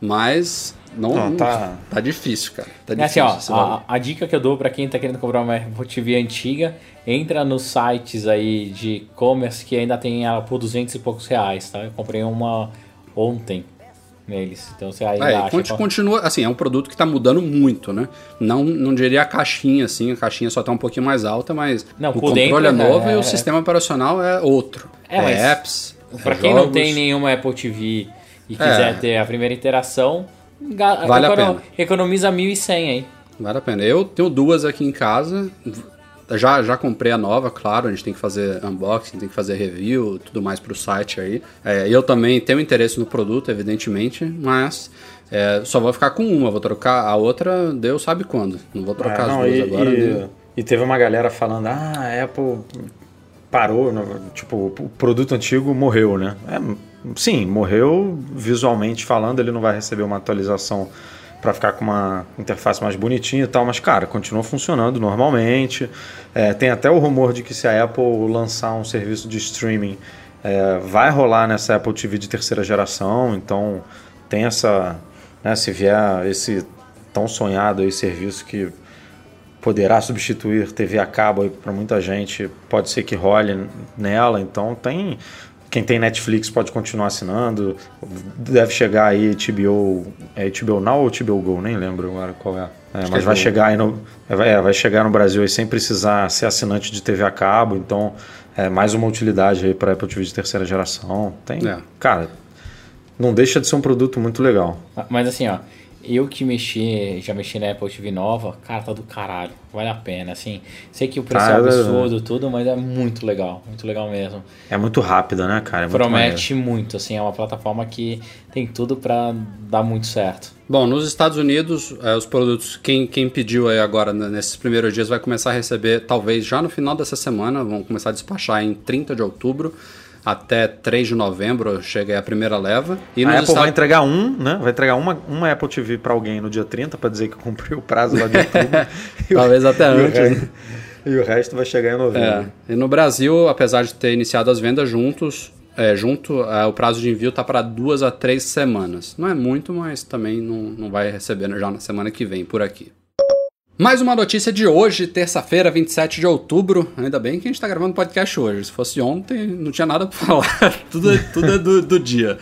mas não, não tá... tá difícil, cara. Tá é difícil. Assim, ó, a, a, dica que eu dou para quem tá querendo comprar uma Apple TV antiga, entra nos sites aí de e-commerce que ainda tem ela por 200 e poucos reais, tá? Eu comprei uma ontem neles. Então você aí é, acha continua, assim, é um produto que está mudando muito, né? Não, não diria a caixinha, assim, a caixinha só está um pouquinho mais alta, mas não, o controle é novo é, e o é, sistema operacional é outro. É, é apps. Para quem não tem nenhuma Apple TV e quiser é. ter a primeira interação, vale a pena. economiza 1.100 aí. Vale a pena. Eu tenho duas aqui em casa, já, já comprei a nova, claro, a gente tem que fazer unboxing, tem que fazer review, tudo mais para o site aí. É, eu também tenho interesse no produto, evidentemente, mas é, só vou ficar com uma, vou trocar a outra, Deus sabe quando. Não vou trocar é, não, as duas e, agora. E, e, teve uma galera falando, ah, a Apple parou, tipo, o produto antigo morreu, né? É, sim, morreu visualmente falando, ele não vai receber uma atualização para ficar com uma interface mais bonitinha e tal, mas cara, continua funcionando normalmente. É, tem até o rumor de que se a Apple lançar um serviço de streaming É, vai rolar nessa Apple TV de terceira geração, então tem essa. Né, se vier esse tão sonhado aí, serviço que poderá substituir TV a cabo para muita gente, pode ser que role nela, então tem quem tem Netflix pode continuar assinando. Deve chegar aí HBO, é HBO Now ou HBO Go, nem lembro agora qual é. é mas vai é chegar aí no, é, vai chegar no Brasil aí sem precisar ser assinante de TV a cabo, então é mais uma utilidade aí para Apple TV de terceira geração. Tem, é. cara, não deixa de ser um produto muito legal. Mas assim, ó, eu que mexi, já mexi na Apple TV nova, cara, tá do caralho. Vale a pena, assim. Sei que o preço é cara, é absurdo, tudo, mas é muito legal. Muito legal mesmo. É muito rápida, né, cara? É Promete muito, muito, assim. É uma plataforma que tem tudo para dar muito certo. Bom, nos Estados Unidos, é, os produtos, quem, quem pediu aí agora, né, nesses primeiros dias, vai começar a receber, talvez já no final dessa semana, vão começar a despachar em 30 de outubro até 3 de novembro chega a primeira leva. E a Apple Estados... vai entregar um, né? Vai entregar uma, uma Apple TV para alguém no dia 30 para dizer que cumpriu o prazo lá de [LAUGHS] outubro. Talvez até antes. Resto, e o resto vai chegar em novembro. É. E no Brasil, apesar de ter iniciado as vendas juntos, é, junto, é, o prazo de envio tá para duas a três semanas. Não é muito, mas também não, não vai receber já na semana que vem por aqui. Mais uma notícia de hoje, terça-feira, 27 de outubro. Ainda bem que a gente está gravando podcast hoje. Se fosse ontem, não tinha nada para [LAUGHS] falar. tudo é, tudo é do, do dia.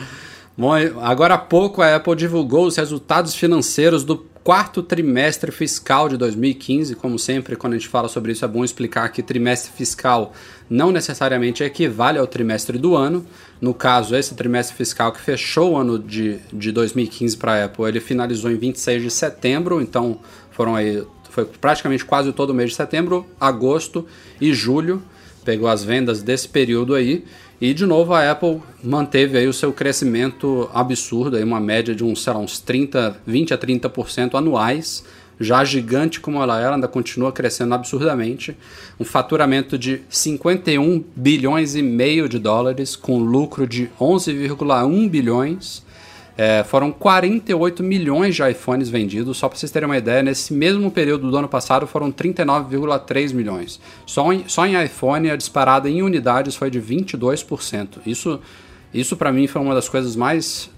Bom, agora há pouco a Apple divulgou os resultados financeiros do quarto trimestre fiscal de 2015. Como sempre, quando a gente fala sobre isso, é bom explicar que trimestre fiscal não necessariamente equivale ao trimestre do ano. No caso, esse trimestre fiscal que fechou o ano de, de 2015 para a Apple, ele finalizou em 26 de setembro, então foram aí foi praticamente quase todo o mês de setembro, agosto e julho. Pegou as vendas desse período aí. E de novo a Apple manteve aí o seu crescimento absurdo, aí uma média de uns, sei lá, uns 30, 20 a 30% anuais. Já gigante como ela era, ainda continua crescendo absurdamente. Um faturamento de 51 bilhões e meio de dólares, com lucro de 11,1 bilhões é, foram 48 milhões de iPhones vendidos. Só para vocês terem uma ideia, nesse mesmo período do ano passado foram 39,3 milhões. Só em, só em iPhone a disparada em unidades foi de 22%. Isso, isso para mim foi uma das coisas mais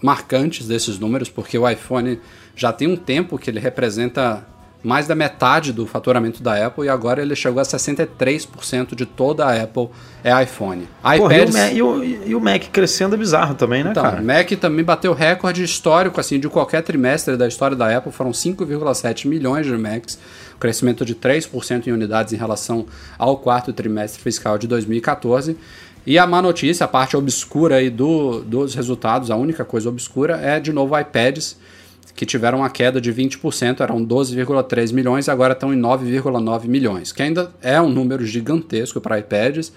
marcantes desses números, porque o iPhone já tem um tempo que ele representa mais da metade do faturamento da Apple e agora ele chegou a 63% de toda a Apple é iPhone. iPads... e, o, e, o, Mac crescendo é bizarro também, né, então, cara? O Mac também bateu recorde histórico assim de qualquer trimestre da história da Apple, foram 5,7 milhões de Macs, crescimento de 3% em unidades em relação ao quarto trimestre fiscal de 2014. E a má notícia, a parte obscura aí do, dos resultados, a única coisa obscura é de novo iPads que tiveram uma queda de 20%, eram 12,3 milhões, agora estão em 9,9 milhões, que ainda é um número gigantesco para iPads.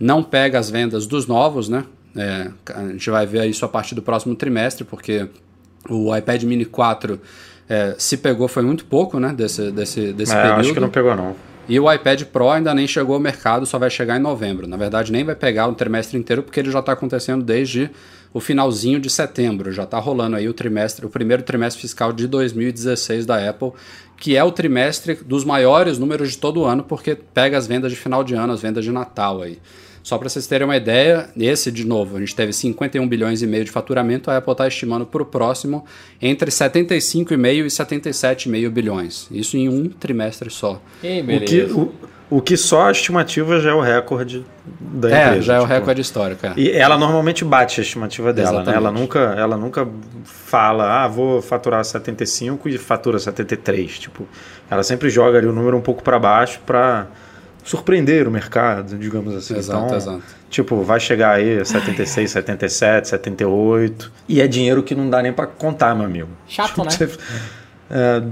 Não pega as vendas dos novos, né? É, a gente vai ver isso a partir do próximo trimestre, porque o iPad Mini 4 é, se pegou foi muito pouco, né? Desse, desse, desse é, período. Acho que não pegou, não. E o iPad Pro ainda nem chegou ao mercado, só vai chegar em novembro. Na verdade, nem vai pegar o trimestre inteiro, porque ele já está acontecendo desde o finalzinho de setembro. Já está rolando aí o trimestre, o primeiro trimestre fiscal de 2016 da Apple, que é o trimestre dos maiores números de todo ano, porque pega as vendas de final de ano, as vendas de Natal aí. Só para vocês terem uma ideia, esse de novo, a gente teve 51 bilhões e meio de faturamento, a Apple está estimando para o próximo entre 75,5 e 77,5 bilhões. Isso em um trimestre só. Ei. O que, o, o que só a estimativa já é o recorde da é, empresa. É, já é o tipo. recorde histórico. É. E ela normalmente bate a estimativa dela, né? Ela nunca, ela nunca fala, ah, vou faturar 75 e fatura 73. Tipo, ela sempre joga ali o número um pouco para baixo para surpreender o mercado, digamos assim. Exato, então, exato. Tipo, vai chegar aí a 76, 77, 78. E é dinheiro que não dá nem para contar, meu amigo. Chato, tipo, né? É,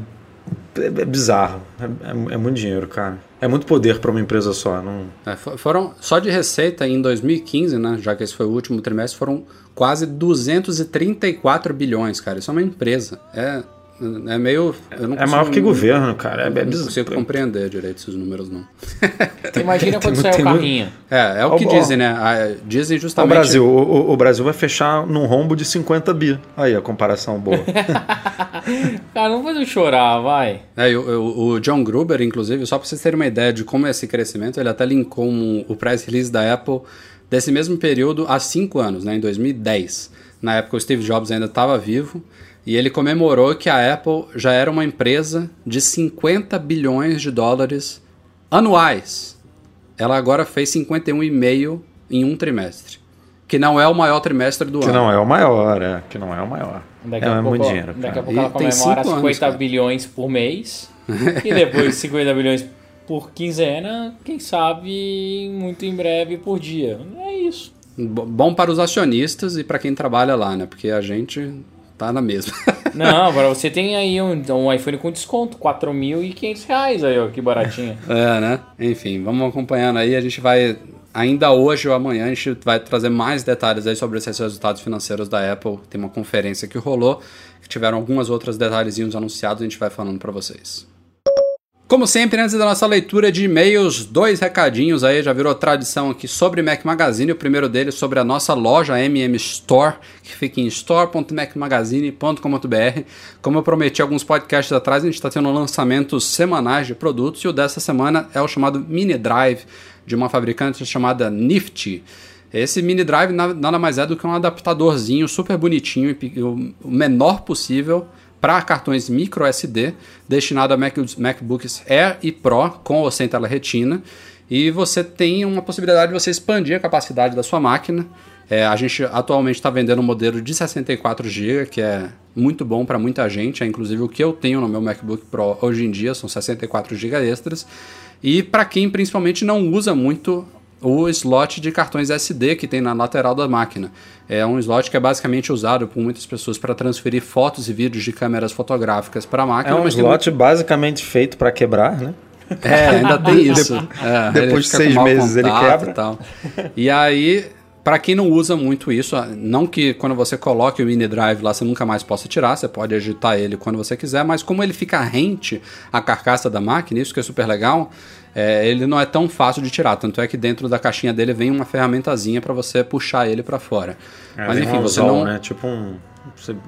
é, é bizarro. É, é, é, muito dinheiro, cara. É muito poder para uma empresa só. Não... É, foram só de receita em 2015, né? Já que esse foi o último trimestre, foram quase 234 bilhões, cara. Isso é uma empresa. É é meio. é maior que governo, cara. É, é não consigo compreender direito esses números, não. Imagina [LAUGHS] quando sair o carrinho. É, é o que dizem, né? Dizem justamente. O Brasil, o, o, Brasil vai fechar num rombo de 50 bi. Aí a comparação boa. [LAUGHS] cara, não faz eu chorar, vai. É, o, o, John Gruber, inclusive, só pra vocês terem uma ideia de como é esse crescimento, ele até linkou um, o press release da Apple desse mesmo período há cinco anos, né, em 2010. Na época o Steve Jobs ainda estava vivo e ele comemorou que a Apple já era uma empresa de 50 bilhões de dólares anuais. Ela agora fez 51,5 em um trimestre. Que não é o maior trimestre do Que ano. não é o maior, é. Que não é o maior. Daqui é a pouco, muito dinheiro. Daqui a pouco ela E tem comemora cinco 50 anos, cara. bilhões por mês. [LAUGHS] e depois 50 bilhões por quinzena, quem sabe muito em breve por dia. É isso. Bom para os acionistas e para quem trabalha lá, né? Porque a gente tá na mesma. [LAUGHS] Não, agora você tem aí um, um iPhone com desconto, 4.500 reais aí, ó, que baratinho. [LAUGHS] É, né? Enfim, vamos acompanhando aí. A gente vai, ainda hoje ou amanhã, a gente vai trazer mais detalhes aí sobre esses resultados financeiros da Apple. Tem uma conferência que rolou, que tiveram algumas outras detalhezinhos anunciados, a gente vai falando para vocês. Como sempre, antes da nossa leitura de e-mails, dois recadinhos aí, já virou tradição aqui sobre Mac Magazine. O primeiro deles sobre a nossa loja MM Store, que fica em store.macmagazine.com.br. Como eu prometi alguns podcasts atrás, a gente está tendo lançamentos semanais de produtos e o dessa semana é o chamado Mini Drive, de uma fabricante chamada Nifty. Esse mini drive na- nada mais é do que um adaptadorzinho super bonitinho, o menor possível, para cartões micro SD, destinado a Mac- MacBooks Air e Pro com ou sem tela retina. E você tem uma possibilidade de você expandir a capacidade da sua máquina. É, a gente atualmente está vendendo um modelo de 64 GB, que é muito bom para muita gente. É inclusive o que eu tenho no meu MacBook Pro hoje em dia, são 64 GB extras. E para quem principalmente não usa muito o slot de cartões SD que tem na lateral da máquina. É um slot que é basicamente usado por muitas pessoas para transferir fotos e vídeos de câmeras fotográficas para a É máquina. um mas tem slot basicamente feito para quebrar, né? muito- É, ainda tem [LAUGHS] isso. É, depois de seis meses ele quebra. E, tal. e aí, para quem não usa muito isso, não que quando você coloque o mini drive lá você nunca mais possa tirar, você pode agitar ele quando você quiser, mas como ele fica rente à carcaça da máquina, isso que é super legal, é, ele não é tão fácil de tirar. Tanto é que dentro da caixinha dele vem uma ferramentazinha para você puxar ele para fora. É, mas enfim, um você não. né? Tipo um,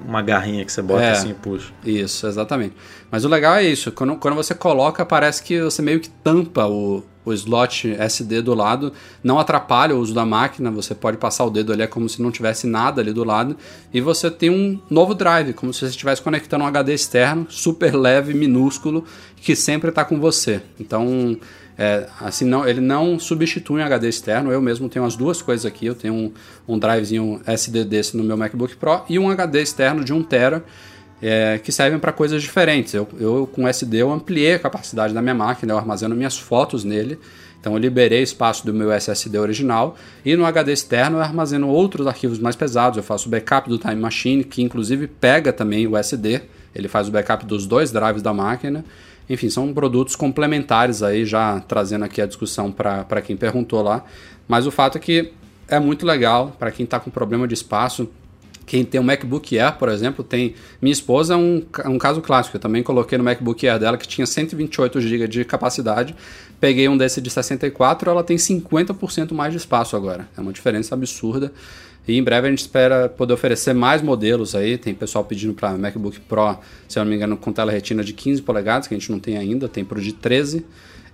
uma garrinha que você bota É. assim e puxa. Isso, exatamente. Mas o legal é isso, quando, quando você coloca, parece que você meio que tampa o, o slot SD do lado, não atrapalha o uso da máquina, você pode passar o dedo ali, é como se não tivesse nada ali do lado, e você tem um novo drive, como se você estivesse conectando um HD externo, super leve, minúsculo, que sempre está com você. Então, é, assim, não, ele não substitui um HD externo, eu mesmo tenho as duas coisas aqui, eu tenho um, um drivezinho SD desse no meu MacBook Pro e um HD externo de 1TB, é, que servem para coisas diferentes. Eu, eu, com SD, eu ampliei a capacidade da minha máquina, eu armazeno minhas fotos nele. Então eu liberei espaço do meu SSD original e no HD externo eu armazeno outros arquivos mais pesados. Eu faço backup do Time Machine, que inclusive pega também o SD. Ele faz o backup dos dois drives da máquina. Enfim, são produtos complementares aí, já trazendo aqui a discussão para quem perguntou lá. Mas o fato é que é muito legal para quem está com problema de espaço. Quem tem um MacBook Air, por exemplo, tem. Minha esposa é um, ca- um caso clássico. Eu também coloquei no MacBook Air dela que tinha 128 GB de capacidade. Peguei um desse de 64, ela tem 50% mais de espaço agora. É uma diferença absurda. E em breve a gente espera poder oferecer mais modelos aí. Tem pessoal pedindo para MacBook Pro, se eu não me engano, com tela retina de 15 polegadas, que a gente não tem ainda. Tem pro de 13.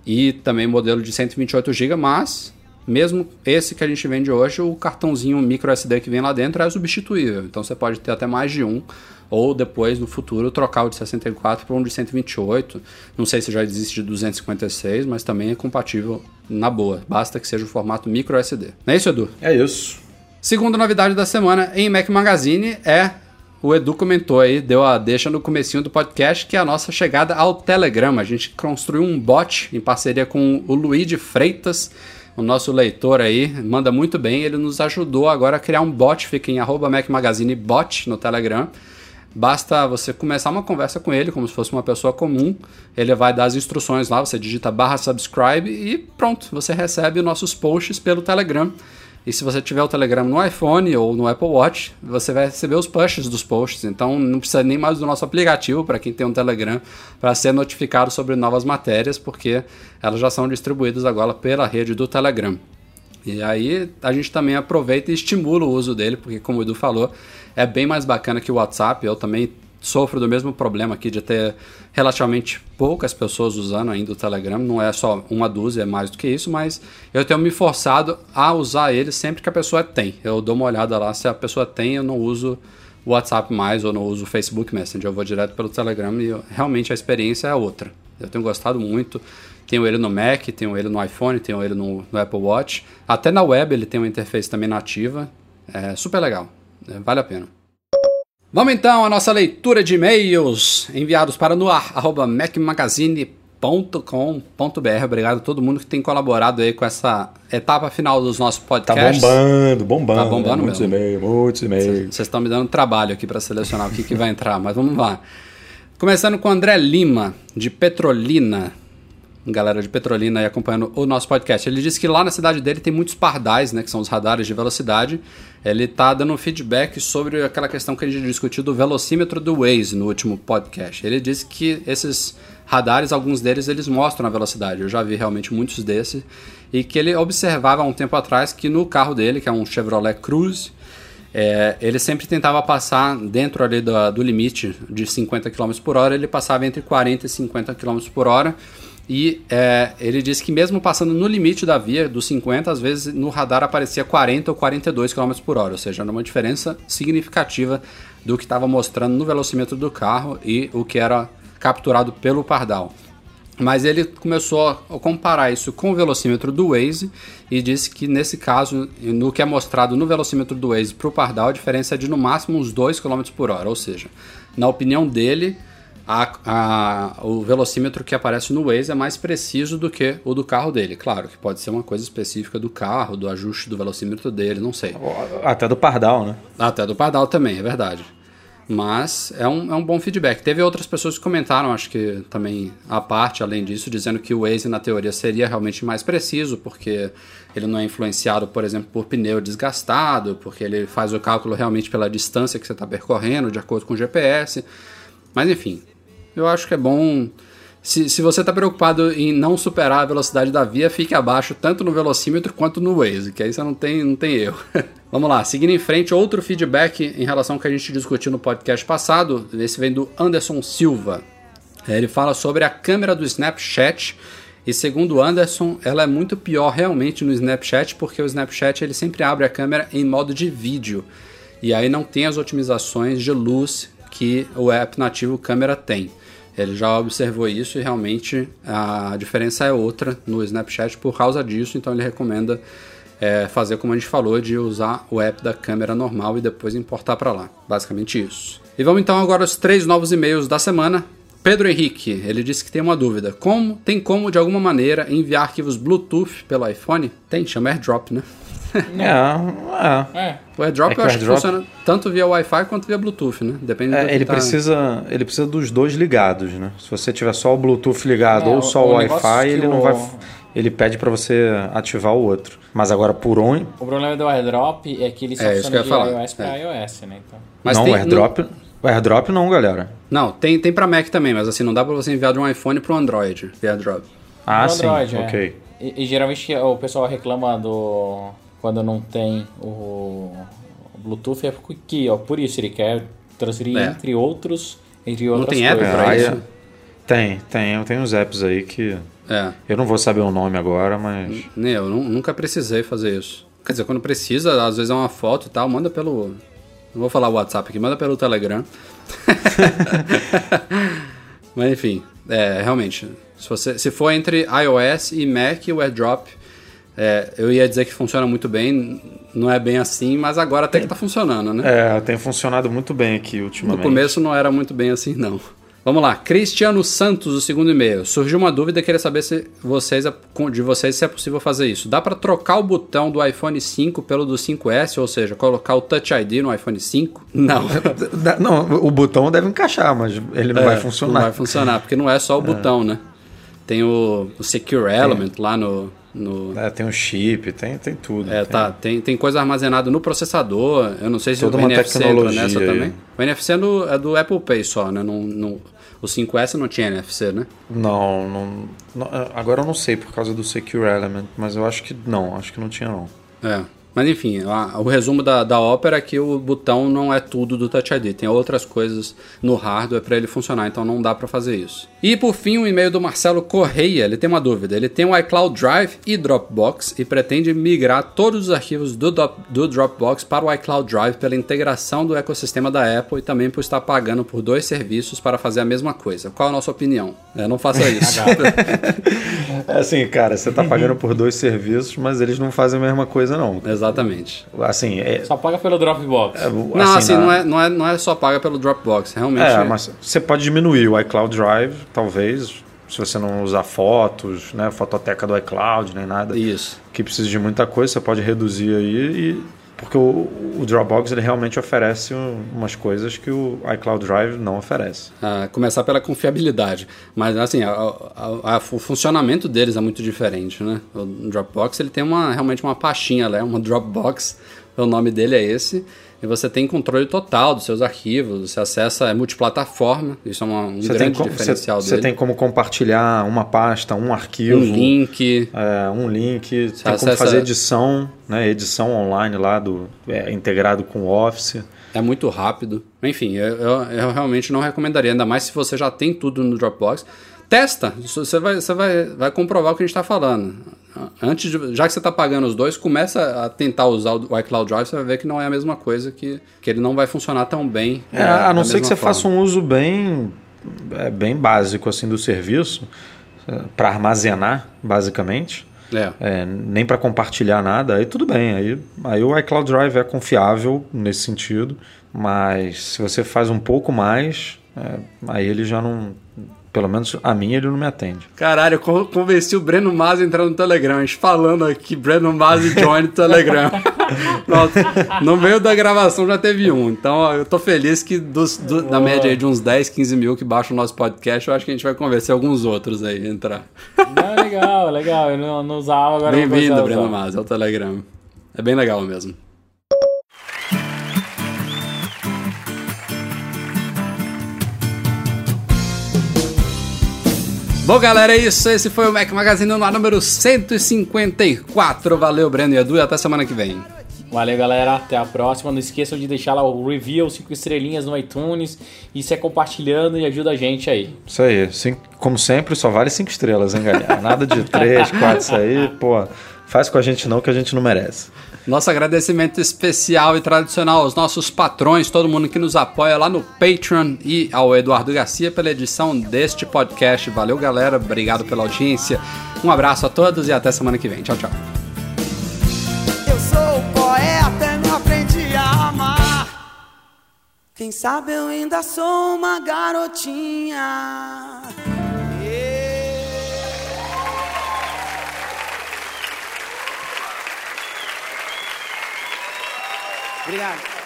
E também modelo de 128 GB, mas mesmo esse que a gente vende hoje, o cartãozinho micro SD que vem lá dentro é substituível. Então você pode ter até mais de um, ou depois no futuro trocar o de 64 para um de 128. Não sei se já existe de 256, mas também é compatível na boa. Basta que seja o formato micro SD. Não é isso, Edu? É isso. Segunda novidade da semana em Mac Magazine é o Edu comentou aí, deu a deixa no comecinho do podcast, que é a nossa chegada ao Telegram. A gente construiu um bot em parceria com o Luigi Freitas, o nosso leitor aí, manda muito bem. Ele nos ajudou agora a criar um bot, fica em arroba Mac Magazine bot no Telegram. Basta você começar uma conversa com ele, como se fosse uma pessoa comum. Ele vai dar as instruções lá, você digita barra subscribe e pronto, você recebe nossos posts pelo Telegram. E se você tiver o Telegram no iPhone ou no Apple Watch, você vai receber os pushes dos posts. Então não precisa nem mais do nosso aplicativo para quem tem um Telegram para ser notificado sobre novas matérias, porque elas já são distribuídas agora pela rede do Telegram. E aí a gente também aproveita e estimula o uso dele, porque como o Edu falou, é bem mais bacana que o WhatsApp. Eu também sofro do mesmo problema aqui de ter relativamente poucas pessoas usando ainda o Telegram. Não é só uma dúzia, é mais do que isso, mas eu tenho me forçado a usar ele sempre que a pessoa tem. Eu dou uma olhada lá, se a pessoa tem, eu não uso o WhatsApp mais ou não uso o Facebook Messenger. Eu vou direto pelo Telegram e eu, realmente a experiência é outra. Eu tenho gostado muito. Tenho ele no Mac, tenho ele no iPhone, tenho ele no, no Apple Watch. Até na web ele tem uma interface também nativa. É super legal. É, vale a pena. Vamos então à nossa leitura de e-mails enviados para noar@macmagazine.com.br. Obrigado a todo mundo que tem colaborado aí com essa etapa final dos nossos Tá podcasts. bombando, bombando. Tá bombando né? Muitos mesmo. e-mails, muitos e-mails. Vocês estão me dando trabalho aqui para selecionar o que, que vai entrar, mas vamos lá. Começando com o André Lima, de Petrolina. Galera de Petrolina aí acompanhando o nosso podcast. Ele disse que lá na cidade dele tem muitos pardais, né? Que são os radares de velocidade. Ele tá dando feedback sobre aquela questão que a gente discutiu do velocímetro do Waze no último podcast. Ele disse que esses radares, alguns deles, eles mostram a velocidade. Eu já vi realmente muitos desses. E que ele observava há um tempo atrás que no carro dele, que é um Chevrolet Cruze, é, ele sempre tentava passar dentro ali do, do limite de 50 km por hora, ele passava entre 40 e 50 km por hora. E é, ele disse que mesmo passando no limite da via, dos 50, às vezes no radar aparecia 40 ou 42 km por hora, ou seja, era uma diferença significativa do que estava mostrando no velocímetro do carro e o que era capturado pelo pardal. Mas ele começou a comparar isso com o velocímetro do Waze e disse que nesse caso, no que é mostrado no velocímetro do Waze para o Pardal, a diferença é de no máximo uns 2 km por hora. Ou seja, na opinião dele, a- a- o velocímetro que aparece no Waze é mais preciso do que o do carro dele. Claro que pode ser uma coisa específica do carro, do ajuste do velocímetro dele, não sei. Até do Pardal, né? Até do Pardal também, é verdade. Mas é um, é um bom feedback. Teve outras pessoas que comentaram, acho que também à parte, além disso, dizendo que o Waze, na teoria, seria realmente mais preciso, porque ele não é influenciado, por exemplo, por pneu desgastado, porque ele faz o cálculo realmente pela distância que você está percorrendo, de acordo com o GPS. Mas enfim, eu acho que é bom. Se, se você está preocupado em não superar a velocidade da via, fique abaixo tanto no velocímetro quanto no Waze, que aí você não tem, não tem erro. [LAUGHS] Vamos lá, seguindo em frente, outro feedback em relação ao que a gente discutiu no podcast passado. Esse vem do Anderson Silva. É, Ele fala sobre a câmera do Snapchat. E segundo o Anderson, ela é muito pior realmente no Snapchat, porque o Snapchat ele sempre abre a câmera em modo de vídeo. E aí não tem as otimizações de luz que o app nativo câmera tem. Ele já observou isso e realmente a diferença é outra no Snapchat por causa disso, então ele recomenda é, fazer como a gente falou, de usar o app da câmera normal e depois importar para lá. Basicamente isso. E vamos então agora aos três novos e-mails da semana. Pedro Henrique, ele disse que tem uma dúvida. Como tem como de alguma maneira enviar arquivos Bluetooth pelo iPhone? Tem, chama AirDrop, né? É, é. É. O AirDrop É que eu o acho que AirDrop- funciona tanto via Wi-Fi quanto via Bluetooth, né? Depende do É, ele, tá- precisa, ele precisa dos dois ligados, né? Se você tiver só o Bluetooth ligado É, ou o- só o o, Wi-Fi, ele o- não vai. Ele pede para você ativar o outro. Mas agora por onde? O problema do AirDrop é que ele só É, funciona de falar. iOS para É. iOS, né? Então. Mas não, tem- o AirDrop. O AirDrop não, galera. Não, tem, tem pra Mac também, mas assim, não dá pra você enviar de um iPhone pro Android via AirDrop. Ah, No sim. Android, é. ok. E, e geralmente o pessoal reclama do. Quando não tem o, o Bluetooth, é porque, ó, por isso ele quer transferir É. entre outros. Entre outras tem app coisas. pra isso? é- Tem, tem. Tem uns apps aí que. É, Eu não vou saber o nome agora, mas. nem eu, nu- nunca precisei fazer isso. Quer dizer, quando precisa, às vezes é uma foto e tal, manda pelo. Não vou falar o WhatsApp aqui, manda pelo Telegram. [LAUGHS] Mas enfim, é, realmente, se, você, se for entre iOS e Mac, o AirDrop, é, eu ia dizer que funciona muito bem, não é bem assim, mas agora até que tá funcionando, né? É, tem funcionado muito bem aqui No ultimamente. começo não era muito bem assim, não. Vamos lá, Cristiano Santos, o segundo e-mail. Surgiu uma dúvida, queria saber se vocês, de vocês se é possível fazer isso. Dá para trocar o botão do iPhone 5 pelo do 5S, ou seja, colocar o Touch ID no iPhone 5? Não. [LAUGHS] Não, o botão deve encaixar, mas ele não É, vai funcionar. Não vai funcionar, porque não é só o botão, né? Tem o, o Secure Element lá no... no É, tem um chip, tem, tem tudo. é, tem. tá, tem, tem coisa armazenada no processador. Eu não sei se Toda o NFC entra tecnologia nessa aí. também. O NFC é do, é do Apple Pay só, né? Não, não, o 5S não tinha NFC, né? Não, não, não- Agora eu não sei por causa do Secure Element, mas eu acho que não, acho que não tinha não. É. Mas enfim, a- o resumo da, da Opera é que o botão não é tudo do Touch ID. Tem outras coisas no hardware para ele funcionar, então não dá para fazer isso. E por fim, o e-mail do Marcelo Correia. Ele tem uma dúvida. Ele tem o iCloud Drive e Dropbox e pretende migrar todos os arquivos do, do, do Dropbox para o iCloud Drive pela integração do ecossistema da Apple e também por estar pagando por dois serviços para fazer a mesma coisa. Qual a nossa opinião? É, não faça [LAUGHS] isso. É assim, cara, você tá pagando por dois serviços, mas eles não fazem a mesma coisa, não. Exatamente. Assim, é. Só paga pelo Dropbox. Não, assim, na- não, é, não, é, não é só paga pelo Dropbox. Realmente. É, mas você pode diminuir o iCloud Drive, talvez, se você não usar fotos, né, fototeca do iCloud, nem nada, Isso. que precisa de muita coisa, você pode reduzir aí, e, porque o, o Dropbox ele realmente oferece um- umas coisas que o iCloud Drive não oferece. Ah, começar pela confiabilidade. Mas, assim, a- a- a- o funcionamento deles é muito diferente, né? O Dropbox, ele tem uma, realmente uma pastinha, né? Uma Dropbox, o nome dele é esse. E você tem controle total dos seus arquivos, você acessa, é multiplataforma, isso é uma- um Você grande como, diferencial você, dele. você tem como compartilhar uma pasta, um arquivo, um link, é, um link, tem como fazer edição, né, edição online lá do é, integrado com o Office. É muito rápido. Enfim, eu, eu- eu realmente não recomendaria, ainda mais se você já tem tudo no Dropbox. Testa, você vai, você vai, vai comprovar o que a gente está falando. Antes de, já que você está pagando os dois, começa a tentar usar o iCloud Drive, você vai ver que não é a mesma coisa, que, que ele não vai funcionar tão bem. É, a não ser que você forma. faça um uso bem, é, bem básico assim do serviço para armazenar, basicamente. É. É, nem para compartilhar nada, aí tudo bem. Aí, aí o iCloud Drive é confiável nesse sentido, mas se você faz um pouco mais, é, aí ele já não. Pelo menos a mim ele não me atende. Caralho, eu con- convenci o Breno Masi a entrar no Telegram. A gente falando aqui, Breno Masi join no Telegram. [LAUGHS] Pronto. No meio da gravação já teve um. Então eu tô feliz que dos, do- na média aí de uns 10, 15 mil que baixam o nosso podcast, eu acho que a gente vai convencer alguns outros aí a entrar. Não, legal, legal. Eu não, não usava, agora Bem-vindo, Breno. Masi, ao Telegram. É bem legal mesmo. Bom, galera, é isso. Esse foi o Mac Magazine no ar número 154. Valeu, Breno e Edu, e até semana que vem. Valeu, galera. Até a próxima. Não esqueçam de deixar lá o review, 5 estrelinhas no iTunes. Isso é compartilhando e ajuda a gente aí. Isso aí, cinco- como sempre, só vale cinco estrelas, hein, galera? Nada de três, quatro, isso aí, pô, faz com a gente não que a gente não merece. Nosso agradecimento especial e tradicional aos nossos patrões, todo mundo que nos apoia lá no Patreon e ao Eduardo Garcia pela edição deste podcast. Valeu, galera. Obrigado pela audiência. Um abraço a todos e até semana que vem. Tchau, tchau. Eu sou poeta não aprendi a amar. Quem sabe eu ainda sou uma garotinha. Obrigado.